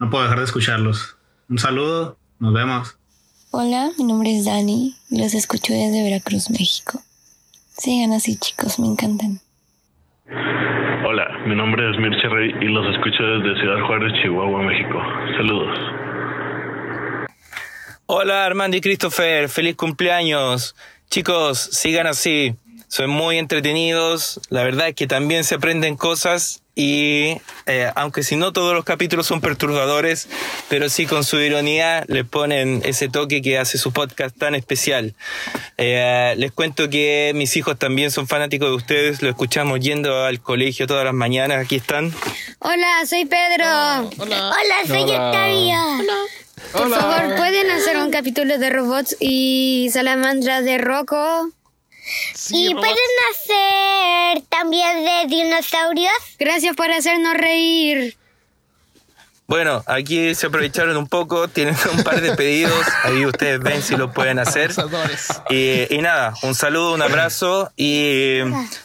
no puedo dejar de escucharlos. Un saludo, nos vemos. Hola, mi nombre es Dani y los escucho desde Veracruz, México. Sigan así, chicos, me encantan. Hola, mi nombre es Mirche Rey y los escucho desde Ciudad Juárez, Chihuahua, México. Saludos. Hola Armando y Christopher, feliz cumpleaños. Chicos, sigan así. Son muy entretenidos. La verdad es que también se aprenden cosas y eh, aunque si no todos los capítulos son perturbadores, pero sí con su ironía le ponen ese toque que hace su podcast tan especial. Eh, les cuento que mis hijos también son fanáticos de ustedes, lo escuchamos yendo al colegio todas las mañanas, aquí están. Hola, soy Pedro. hola. soy Hola. Octavia. Por Hola. favor, ¿pueden hacer un capítulo de robots y salamandras de Rocco? Y pueden hacer también de dinosaurios. Gracias por hacernos reír. Bueno, aquí se aprovecharon un poco, tienen un par de pedidos, ahí ustedes ven si lo pueden hacer. Y, y nada, un saludo, un abrazo y,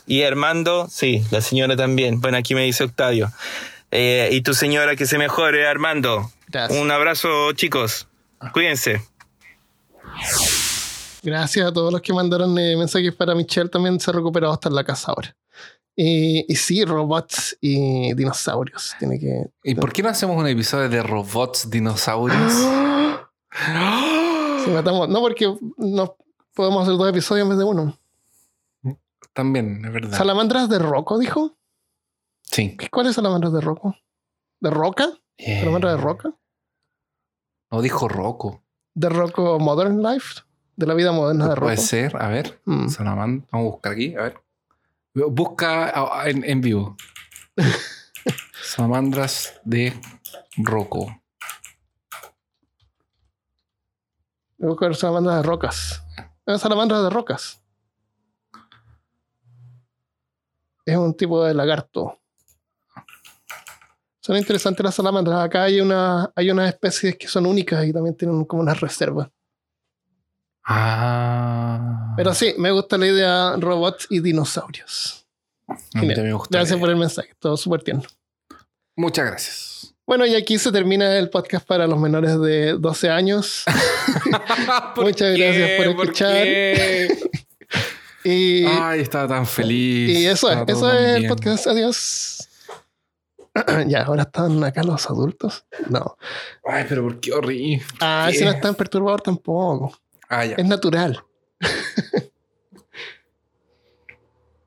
y Armando, sí, la señora también. Bueno, aquí me dice Octavio. Eh, y tu señora que se mejore, Armando. Un abrazo, chicos. Cuídense. Gracias a todos los que mandaron eh, mensajes para Michelle. También se ha recuperado hasta en la casa ahora. Y, y sí, robots y dinosaurios. Tiene que. ¿Y por qué no hacemos un episodio de robots dinosaurios? Si matamos- no, porque no podemos hacer dos episodios en vez de uno. También, es verdad. ¿Salamandras de Rocco, dijo? Sí. ¿Cuál es Salamandras de Rocco? ¿De Roca? Eh, ¿Salamandra de Roca? No dijo Rocco. ¿De Rocco Modern Life? ¿De la vida moderna de Rocco? Puede ser, a ver. Mm. Vamos a buscar aquí, a ver. Busca en, en vivo. Salamandras de Rocco. Voy a buscar salamandras de rocas. Eh, Salamandras de rocas. Es un tipo de lagarto. Son interesantes las salamandras. Acá hay, una, hay unas especies que son únicas y también tienen como unas reservas. Ah. Pero sí, me gusta la idea robots y dinosaurios. A mí Genial. también me gusta Gracias por el mensaje. Todo súper tierno. Muchas gracias. Bueno, y aquí se termina el podcast para los menores de 12 años. Muchas gracias por ¿Por escuchar. y, Ay, estaba tan feliz. y eso es, eso es el podcast. Adiós. ya, ahora están acá los adultos. No. Ay, pero ¿por qué horrible? Ah, ese no es tan perturbador tampoco. Ah. Es natural.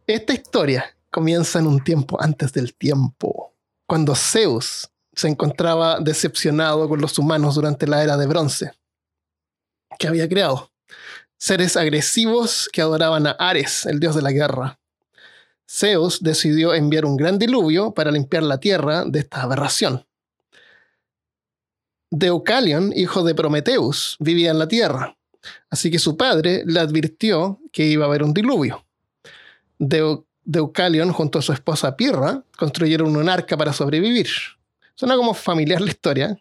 Esta historia comienza en un tiempo antes del tiempo, cuando Zeus se encontraba decepcionado con los humanos durante la era de bronce que había creado. Seres agresivos que adoraban a Ares, el dios de la guerra. Zeus decidió enviar un gran diluvio para limpiar la tierra de esta aberración. Deucalion, hijo de Prometeus, vivía en la tierra, así que su padre le advirtió que iba a haber un diluvio. Deu- Deucalion, junto a su esposa Pirra, construyeron un arca para sobrevivir. Suena como familiar la historia,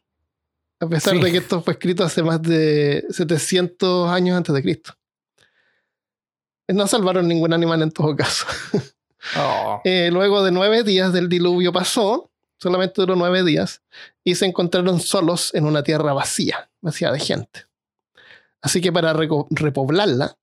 a pesar Sí. de que esto fue escrito hace más de 700 años antes de Cristo. No salvaron ningún animal en todo caso. Oh. Eh, luego de nueve días del diluvio pasó, solamente duró nueve días, y se encontraron solos en una tierra vacía, vacía de gente. Así que para repoblarla,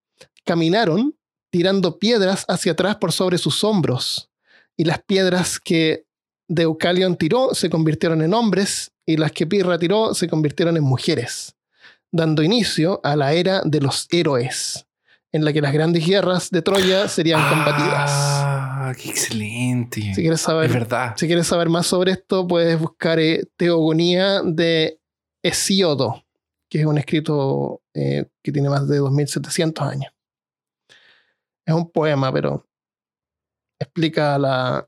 caminaron tirando piedras hacia atrás por sobre sus hombros, y las piedras que Deucalion tiró se convirtieron en hombres, y las que Pirra tiró se convirtieron en mujeres, dando inicio a la era de los héroes, en la que las grandes guerras de Troya serían combatidas. Ah, qué excelente. Si quieres saber, es verdad. Si quieres saber más sobre esto, puedes buscar eh, Teogonía de Hesíodo, que es un escrito eh, que tiene más de 2700 años. Es un poema, pero explica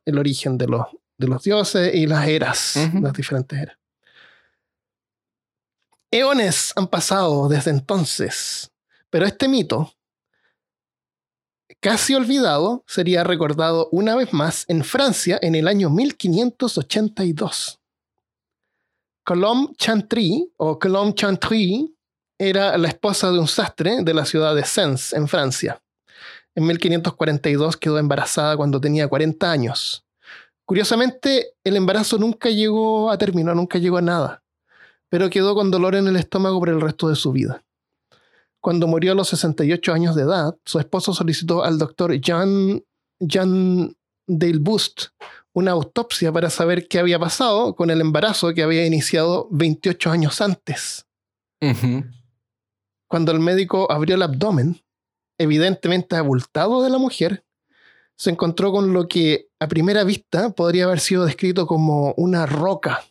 el origen de los, de los dioses y las eras, las diferentes eras. Eones han pasado desde entonces, pero este mito casi olvidado, sería recordado una vez más en Francia en el año 1582. Colombe Chantry, o Colombe Chantry, era la esposa de un sastre de la ciudad de Sens, en Francia. En 1542 quedó embarazada cuando tenía 40 años. Curiosamente, el embarazo nunca llegó a término, nunca llegó a nada, pero quedó con dolor en el estómago por el resto de su vida. Cuando murió a los 68 años de edad, su esposo solicitó al doctor Jean, Jean Delbust una autopsia para saber qué había pasado con el embarazo que había iniciado 28 años antes. Cuando el médico abrió el abdomen, evidentemente abultado de la mujer, se encontró con lo que a primera vista podría haber sido descrito como una roca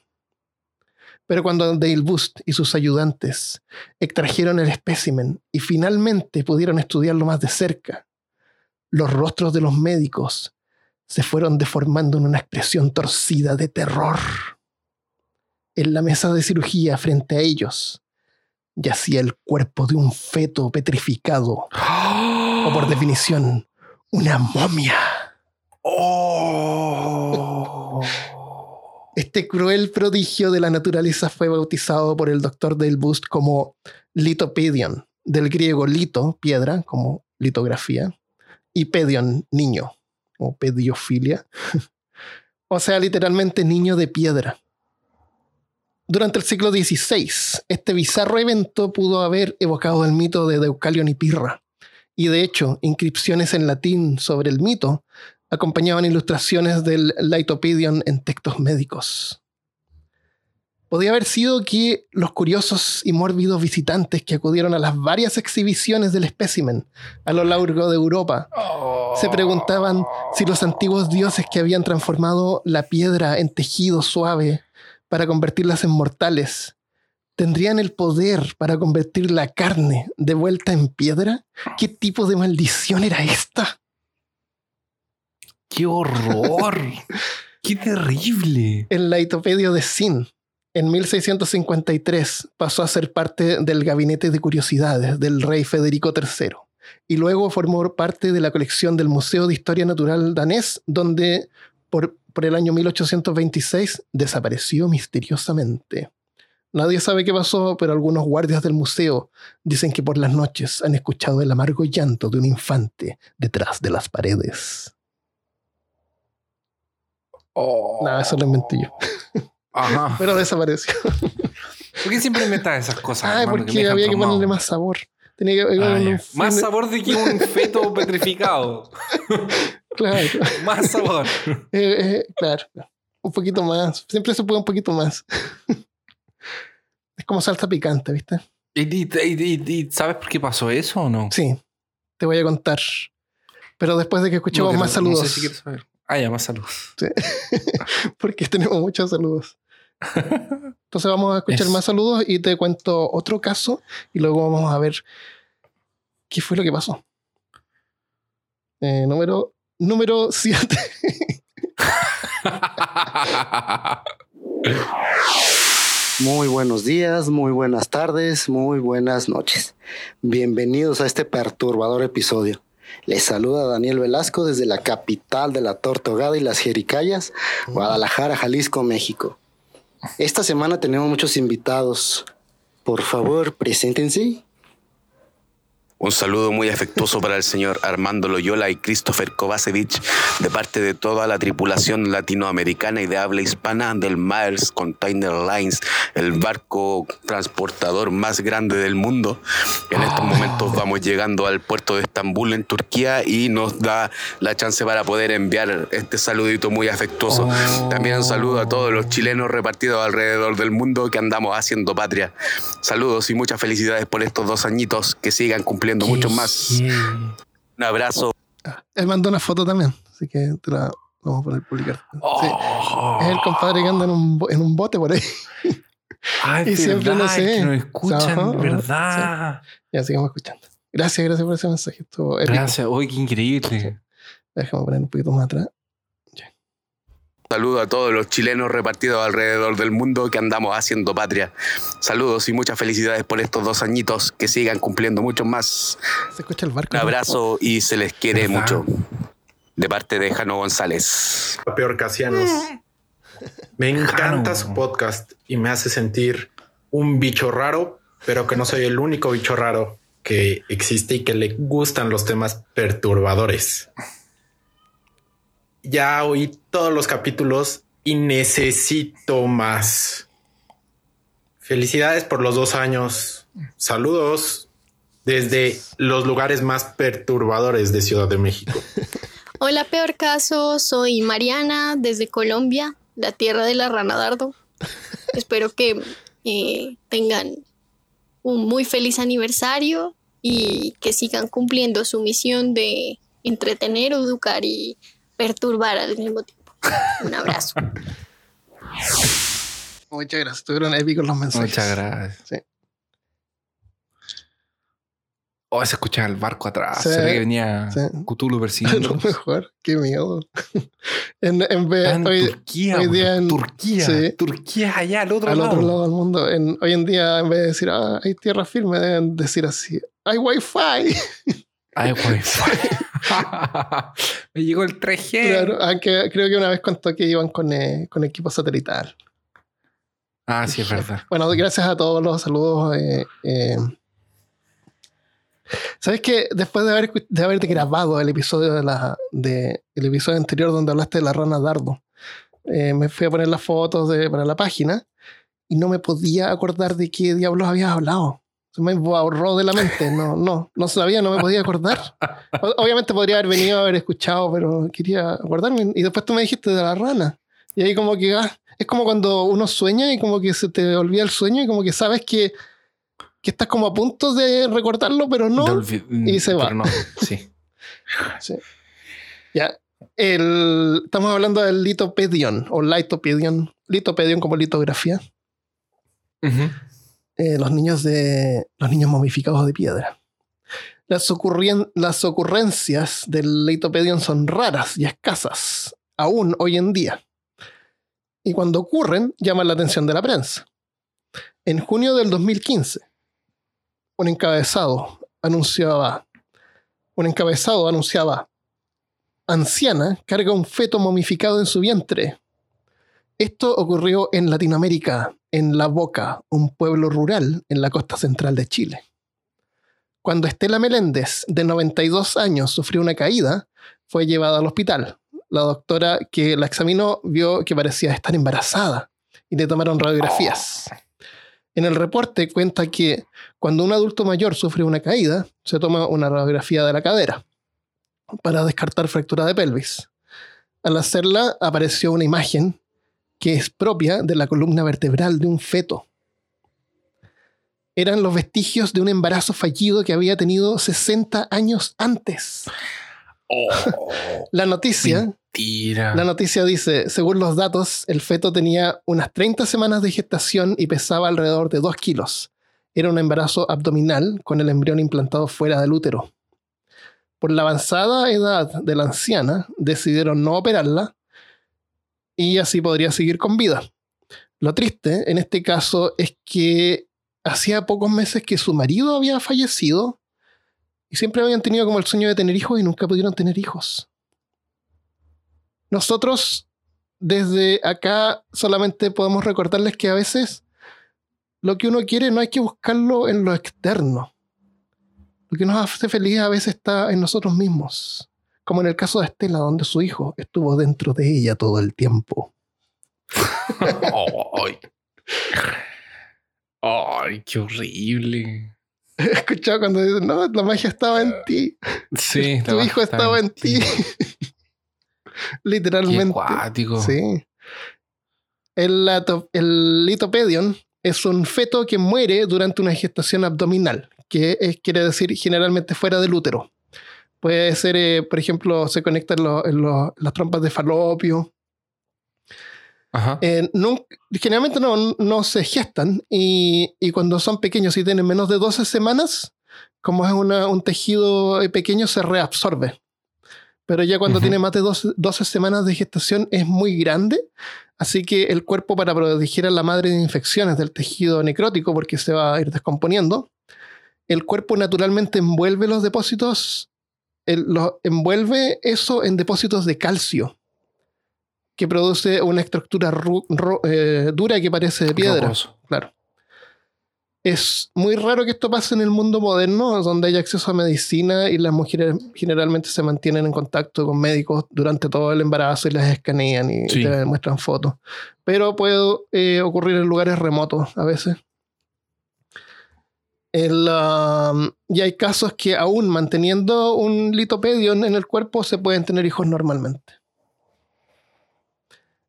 pero cuando Dale Boost y sus ayudantes extrajeron el espécimen y finalmente pudieron estudiarlo más de cerca, los rostros de los médicos se fueron deformando en una expresión torcida de terror. En la mesa de cirugía frente a ellos yacía el cuerpo de un feto petrificado, o por definición, una momia. Oh. Este cruel prodigio de la naturaleza fue bautizado por el doctor Del Bust como litopedion, del griego lito, piedra, como litografía, y pedion, niño, o pediofilia, o sea, literalmente niño de piedra. Durante el siglo XVI, este bizarro evento pudo haber evocado el mito de Deucalion y Pirra, y de hecho, inscripciones en latín sobre el mito acompañaban ilustraciones del Litopedion en textos médicos. Podía haber sido que los curiosos y mórbidos visitantes que acudieron a las varias exhibiciones del espécimen a lo largo de Europa se preguntaban si los antiguos dioses que habían transformado la piedra en tejido suave para convertirlas en mortales tendrían el poder para convertir la carne de vuelta en piedra. ¿Qué tipo de maldición era esta? ¡Qué horror! ¡Qué terrible! El laitopedio de Sin, en 1653, pasó a ser parte del gabinete de curiosidades del rey Federico III y luego formó parte de la colección del Museo de Historia Natural danés, donde por, por el año 1826 desapareció misteriosamente. Nadie sabe qué pasó, pero algunos guardias del museo dicen que por las noches han escuchado el amargo llanto de un infante detrás de las paredes. Oh. Nada, eso lo inventé yo. Ajá. Pero desapareció. ¿Por qué siempre inventas esas cosas? Ah, porque había que ponerle más sabor. Tenía que, ah, más sabor de que un feto petrificado. claro. más sabor. Eh, eh, claro. Un poquito más. Siempre se puede un poquito más. es como salsa picante, ¿viste? ¿Y, sabes por qué pasó eso o no? Sí. Te voy a contar. Pero después de que escuchemos más saludos. No sé si quieres saber. Ah, ya, más saludos. Sí. Porque tenemos muchos saludos. Entonces vamos a escuchar más saludos y te cuento otro caso y luego vamos a ver qué fue lo que pasó. Eh, número número 7. Muy buenos días, muy buenas tardes, muy buenas noches. Bienvenidos a este perturbador episodio. Les saluda Daniel Velasco desde la capital de la Tortogada y las Jericayas, Guadalajara, Jalisco, México. Esta semana tenemos muchos invitados. Por favor, preséntense. Un saludo muy afectuoso para el señor Armando Loyola y Christopher Kovacevic de parte de toda la tripulación latinoamericana y de habla hispana del Myers Container Lines, el barco transportador más grande del mundo. En estos momentos vamos llegando al puerto de Estambul en Turquía y nos da la chance para poder enviar este saludito muy afectuoso. También un saludo a todos los chilenos repartidos alrededor del mundo que andamos haciendo patria. Saludos y muchas felicidades por estos dos añitos que sigan cumpliendo mucho más. Un abrazo. él mandó una foto también, así que te la vamos a poner publicar. Es el compadre que anda en un, en un bote por ahí. Ay, y siempre no sé. Que nos escuchan, ¿verdad? Ya sigamos escuchando. Gracias, gracias por ese mensaje. gracias, hoy qué increíble. Déjame poner un poquito más atrás. Saludo a todos los chilenos repartidos alrededor del mundo que andamos haciendo patria. Saludos y muchas felicidades por estos dos añitos que sigan cumpliendo mucho más. Se escucha el barco. Un abrazo y se les quiere mucho. De parte de Jano González. Peor Casianos. Me encanta su podcast y me hace sentir un bicho raro, pero que no soy el único bicho raro que existe y que le gustan los temas perturbadores ya oí todos los capítulos y necesito más. Felicidades por los dos años. Saludos desde los lugares más perturbadores de Ciudad de México. Hola, peor caso. Soy Mariana desde Colombia, la tierra de la rana dardo. Espero que eh, tengan un muy feliz aniversario y que sigan cumpliendo su misión de entretener, educar y perturbar al mismo tiempo. Un abrazo. Muchas gracias. Estuvieron épicos los mensajes. Muchas gracias. Sí. Oh, se escuchaba el barco atrás. se ve que venía sí. Cthulhu persiguiendo. lo mejor. Qué miedo. en, en vez en hoy, Turquía, hoy día en Turquía. Sí, Turquía allá al otro al lado. Al otro lado del mundo. En, hoy en día, en vez de decir, ah, hay tierra firme, deben decir así, hay wifi. Hay wifi. Me llegó el 3G. Claro, aunque creo que una vez contó que iban con, eh, con equipo satelital. Ah, sí, es verdad. Bueno, gracias a todos los saludos. Eh, eh. ¿Sabes que Después de, haber, de haberte grabado el episodio, de la, de, el episodio anterior donde hablaste de la rana dardo, me fui a poner las fotos de, para la página y no me podía acordar de qué diablos habías hablado. Se me ahorró de la mente. No, no, no sabía, no me podía acordar. Obviamente podría haber venido a haber escuchado, pero quería acordarme. Y después tú me dijiste de la rana. Y ahí como que ah, es como cuando uno sueña y como que se te olvida el sueño y como que sabes que, que estás como a punto de recordarlo, pero no. Y se va. No, sí. sí. Ya. El, estamos hablando del litopedion o litopedion. Litopedion como litografía. Eh, los niños de los niños momificados de piedra. Las, las ocurrencias del Leitopedion son raras y escasas, aún hoy en día. Y cuando ocurren, llaman la atención de la prensa. En junio del 2015, un encabezado anunciaba, un encabezado anunciaba, anciana carga un feto momificado en su vientre. Esto ocurrió en Latinoamérica en La Boca, un pueblo rural en la costa central de Chile. Cuando Estela Meléndez, de 92 años, sufrió una caída, fue llevada al hospital. La doctora que la examinó vio que parecía estar embarazada y le tomaron radiografías. En el reporte cuenta que cuando un adulto mayor sufre una caída, se toma una radiografía de la cadera para descartar fractura de pelvis. Al hacerla apareció una imagen que es propia de la columna vertebral de un feto. Eran los vestigios de un embarazo fallido que había tenido 60 años antes. Oh, la noticia. La noticia dice: según los datos, el feto tenía unas 30 semanas de gestación y pesaba alrededor de 2 kilos. Era un embarazo abdominal con el embrión implantado fuera del útero. Por la avanzada edad de la anciana, decidieron no operarla y así podría seguir con vida. Lo triste en este caso es que hacía pocos meses que su marido había fallecido y siempre habían tenido como el sueño de tener hijos y nunca pudieron tener hijos. Nosotros desde acá solamente podemos recordarles que a veces lo que uno quiere no hay que buscarlo en lo externo. Lo que nos hace feliz a veces está en nosotros mismos, como en el caso de Estela, donde su hijo estuvo dentro de ella todo el tiempo. Ay. Ay, qué horrible. He escuchado cuando dicen, no, la magia estaba en ti. Sí, tu hijo estaba en ti. Literalmente. acuático. Sí. El, el litopedion es un feto que muere durante una gestación abdominal, que es- quiere decir generalmente fuera del útero. Puede ser, eh, por ejemplo, se conecta en, lo- en lo- las trompas de falopio. Eh, generalmente no, no se gestan y, y cuando son pequeños y tienen menos de 12 semanas, como es una- un tejido eh, pequeño, se reabsorbe. Pero ya cuando tiene más de 12, 12 semanas de gestación es muy grande, así que el cuerpo para proteger a la madre de infecciones del tejido necrótico, porque se va a ir descomponiendo, el cuerpo naturalmente envuelve los depósitos, lo- envuelve eso en depósitos de calcio, que produce una estructura ru- eh, dura que parece de piedra. Rocoso. Claro. Es muy raro que esto pase en el mundo moderno, donde hay acceso a medicina y las mujeres generalmente se mantienen en contacto con médicos durante todo el embarazo y las escanean y Sí. te muestran fotos. Pero puede eh, ocurrir en lugares remotos a veces. El, um, y hay casos que aún manteniendo un litopedion en el cuerpo se pueden tener hijos normalmente.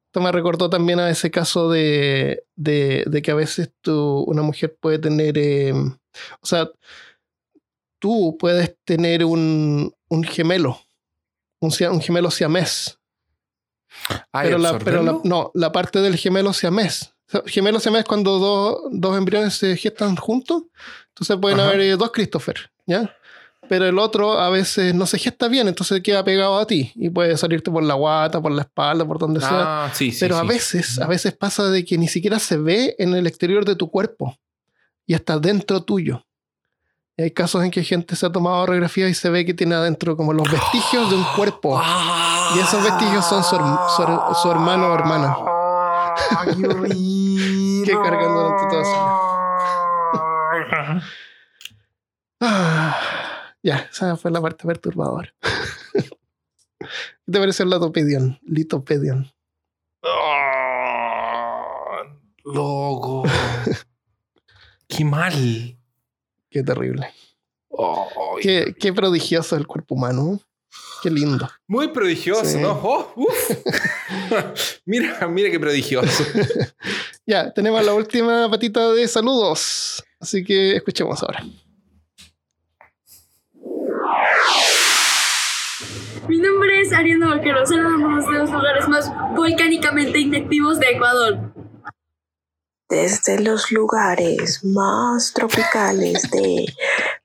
Esto me recordó también a ese caso de, de- de que a veces tú, una mujer puede tener, eh, o sea, tú puedes tener un, un gemelo, un, gemelo siamés. Ah, ¿y pero la, pero la- no, la parte del gemelo siamés. O sea, Gemelo siamés es cuando dos, dos embriones se gestan juntos. Entonces pueden Ajá. haber eh, dos Christopher, ¿ya? Pero el otro a veces no se gesta bien, entonces queda pegado a ti y puede salirte por la guata, por la espalda, por donde sea. Ah, sí, sí, Pero a veces, a veces pasa de que ni siquiera se ve en el exterior de tu cuerpo y está dentro tuyo. Y hay casos en que gente se ha tomado radiografía y se ve que tiene adentro como los vestigios de un cuerpo. Y esos vestigios son su, herm- su her- su hermano o hermana. Que cargan durante toda. Ah, ya, esa fue la parte perturbadora. ¿Qué te parece el litopedion? Litopedion. Loco. Qué mal. Qué terrible. Qué, qué prodigioso el cuerpo humano. Qué lindo. Muy prodigioso, Sí. ¿no? Oh, uf. mira, mira qué prodigioso. Ya, tenemos la última patita de saludos. Así que escuchemos ahora. Mi nombre es Ariana Vaquero, saludamos de los lugares más volcánicamente inactivos de Ecuador. Desde los lugares más tropicales de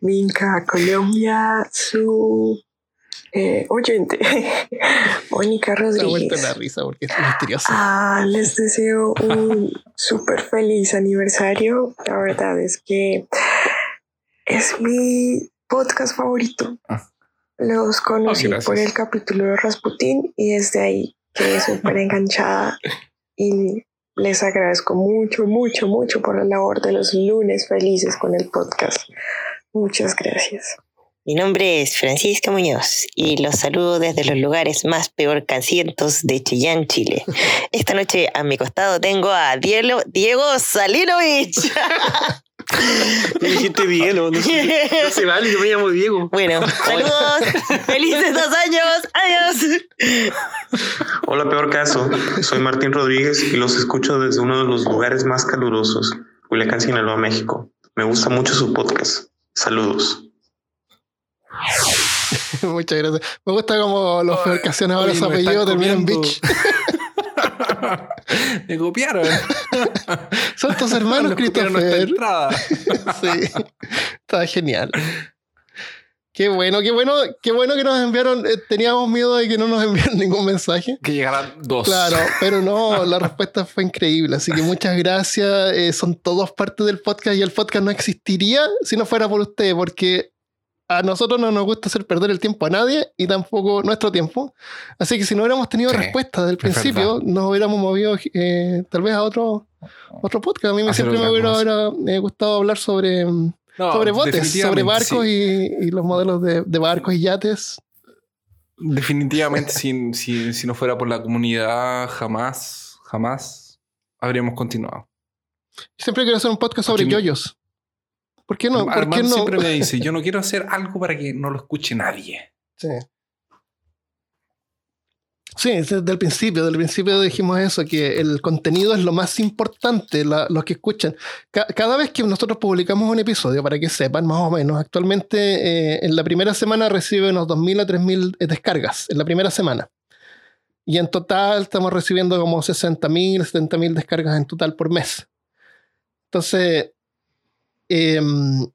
Minca, Colombia, su eh, oyente, Mónica Rodríguez. la risa porque es misterioso. Ah, les deseo un súper feliz aniversario. La verdad es que es mi podcast favorito. Los conocí Oh, gracias. por el capítulo de Rasputín y desde ahí quedé súper enganchada y les agradezco mucho, mucho, mucho por la labor de los lunes felices con el podcast. Muchas gracias. Mi nombre es Francisca Muñoz y los saludo desde los lugares más peor cancientos de Chillán, Chile. Esta noche a mi costado tengo a Diego, Diego Salinovich. Me dijiste Diego, no no se vale, yo me llamo Diego. Bueno, saludos, felices dos años, adiós. Hola, peor caso. Soy Martín Rodríguez y los escucho desde uno de los lugares más calurosos, Culiacán, Sinaloa, México. Me gusta mucho su podcast. Saludos. Muchas gracias. Me gusta como los percaciones ahora su apellido están termina en comiendo. bitch. Me copiaron. Son tus hermanos, Nos Christopher. sí. Está genial. Qué bueno, qué bueno, qué bueno que nos enviaron. eh, teníamos miedo de que no nos enviaran ningún mensaje. Que llegaran dos. Claro, pero no, la respuesta fue increíble. Así que muchas gracias. eh, son todos parte del podcast y el podcast no existiría si no fuera por usted, porque a nosotros no nos gusta hacer perder el tiempo a nadie y tampoco nuestro tiempo. Así que si no hubiéramos tenido Sí, respuesta del es verdad. principio, nos hubiéramos movido eh, tal vez a otro, otro podcast. A mí me siempre me hubiera, eh, gustado hablar sobre, mm, No, sobre botes, sobre barcos sí. y, y los modelos de, de barcos y yates. Definitivamente, si, si, si no fuera por la comunidad, jamás, jamás habríamos continuado. Siempre quiero hacer un podcast sobre yoyos. ¿Por qué no? ¿Por Armando qué no? siempre me dice, yo no quiero hacer algo para que no lo escuche nadie. Sí. Sí, desde el principio, desde el principio dijimos eso, que el contenido es lo más importante, la- los que escuchan. Ca- cada vez que nosotros publicamos un episodio, para que sepan más o menos, actualmente eh, en la primera semana recibe unos 2.000 a 3.000 descargas, en la primera semana. Y en total estamos recibiendo como 60.000, 70.000 descargas en total por mes. Entonces, em,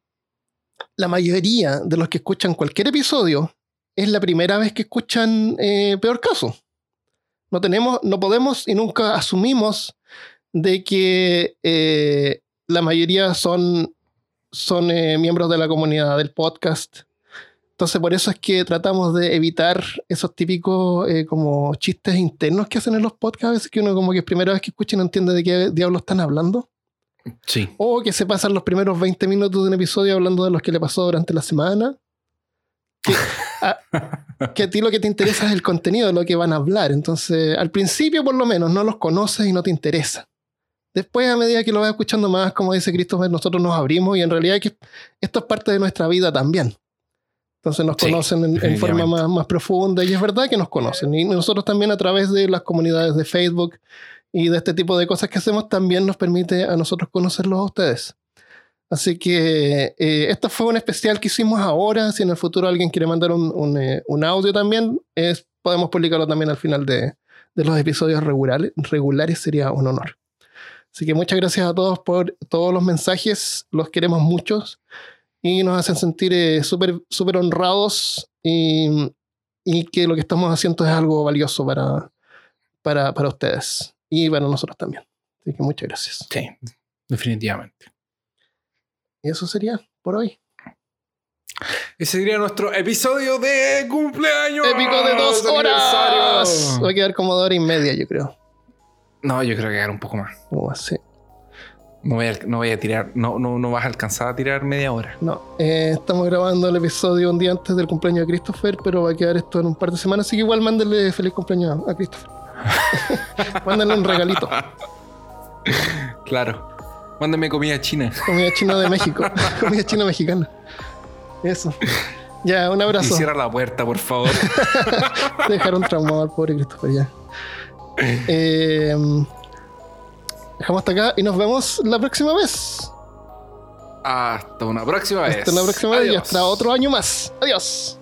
la mayoría de los que escuchan cualquier episodio es la primera vez que escuchan eh, Peor Caso. No tenemos, no podemos y nunca asumimos de que eh, la mayoría son, son eh, miembros de la comunidad del podcast. Entonces, por eso es que tratamos de evitar esos típicos como chistes internos que hacen en los podcasts, que uno como que es primera vez que escucha y no entiende de qué diablos están hablando. Sí. O que se pasan los primeros 20 minutos de un episodio hablando de los que le pasó durante la semana. Que a, que a ti lo que te interesa es el contenido de lo que van a hablar. Entonces, al principio por lo menos no los conoces y no te interesa. Después, a medida que lo vas escuchando más, como dice Christopher, nosotros nos abrimos y en realidad que esto es parte de nuestra vida también. Entonces nos Sí, conocen en, en forma más, más profunda y es verdad que nos conocen. Y nosotros también a través de las comunidades de Facebook y de este tipo de cosas que hacemos también nos permite a nosotros conocerlos a ustedes. Así que eh, esto fue un especial que hicimos ahora. Si en el futuro alguien quiere mandar un, un, eh, un audio también, es, podemos publicarlo también al final de, de los episodios regulares, regulares. Sería un honor. Así que muchas gracias a todos por todos los mensajes. Los queremos muchos y nos hacen sentir eh, súper súper honrados y, y que lo que estamos haciendo es algo valioso para, para, para ustedes y para nosotros también. Así que muchas gracias. Sí, definitivamente. Y eso sería por hoy. Ese sería nuestro episodio de cumpleaños. Épico de dos horas. Va a quedar como de hora y media, yo creo. No, yo creo que quedar un poco más. Como así. No voy a, no voy a tirar, no, no, no vas a alcanzar a tirar media hora. No, eh, estamos grabando el episodio un día antes del cumpleaños de Christopher, pero va a quedar esto en un par de semanas, así que igual mándenle feliz cumpleaños a Christopher. mándenle un regalito. Claro. Mándame comida china. Comida china de México. Comida china mexicana. Eso. Ya, un Y abrazo. cierra la puerta, por favor. Te dejaron traumado al pobre Christopher ya. Eh, dejamos hasta acá y nos vemos la próxima vez. Hasta una próxima vez. Hasta la próxima vez y hasta otro año más. Adiós.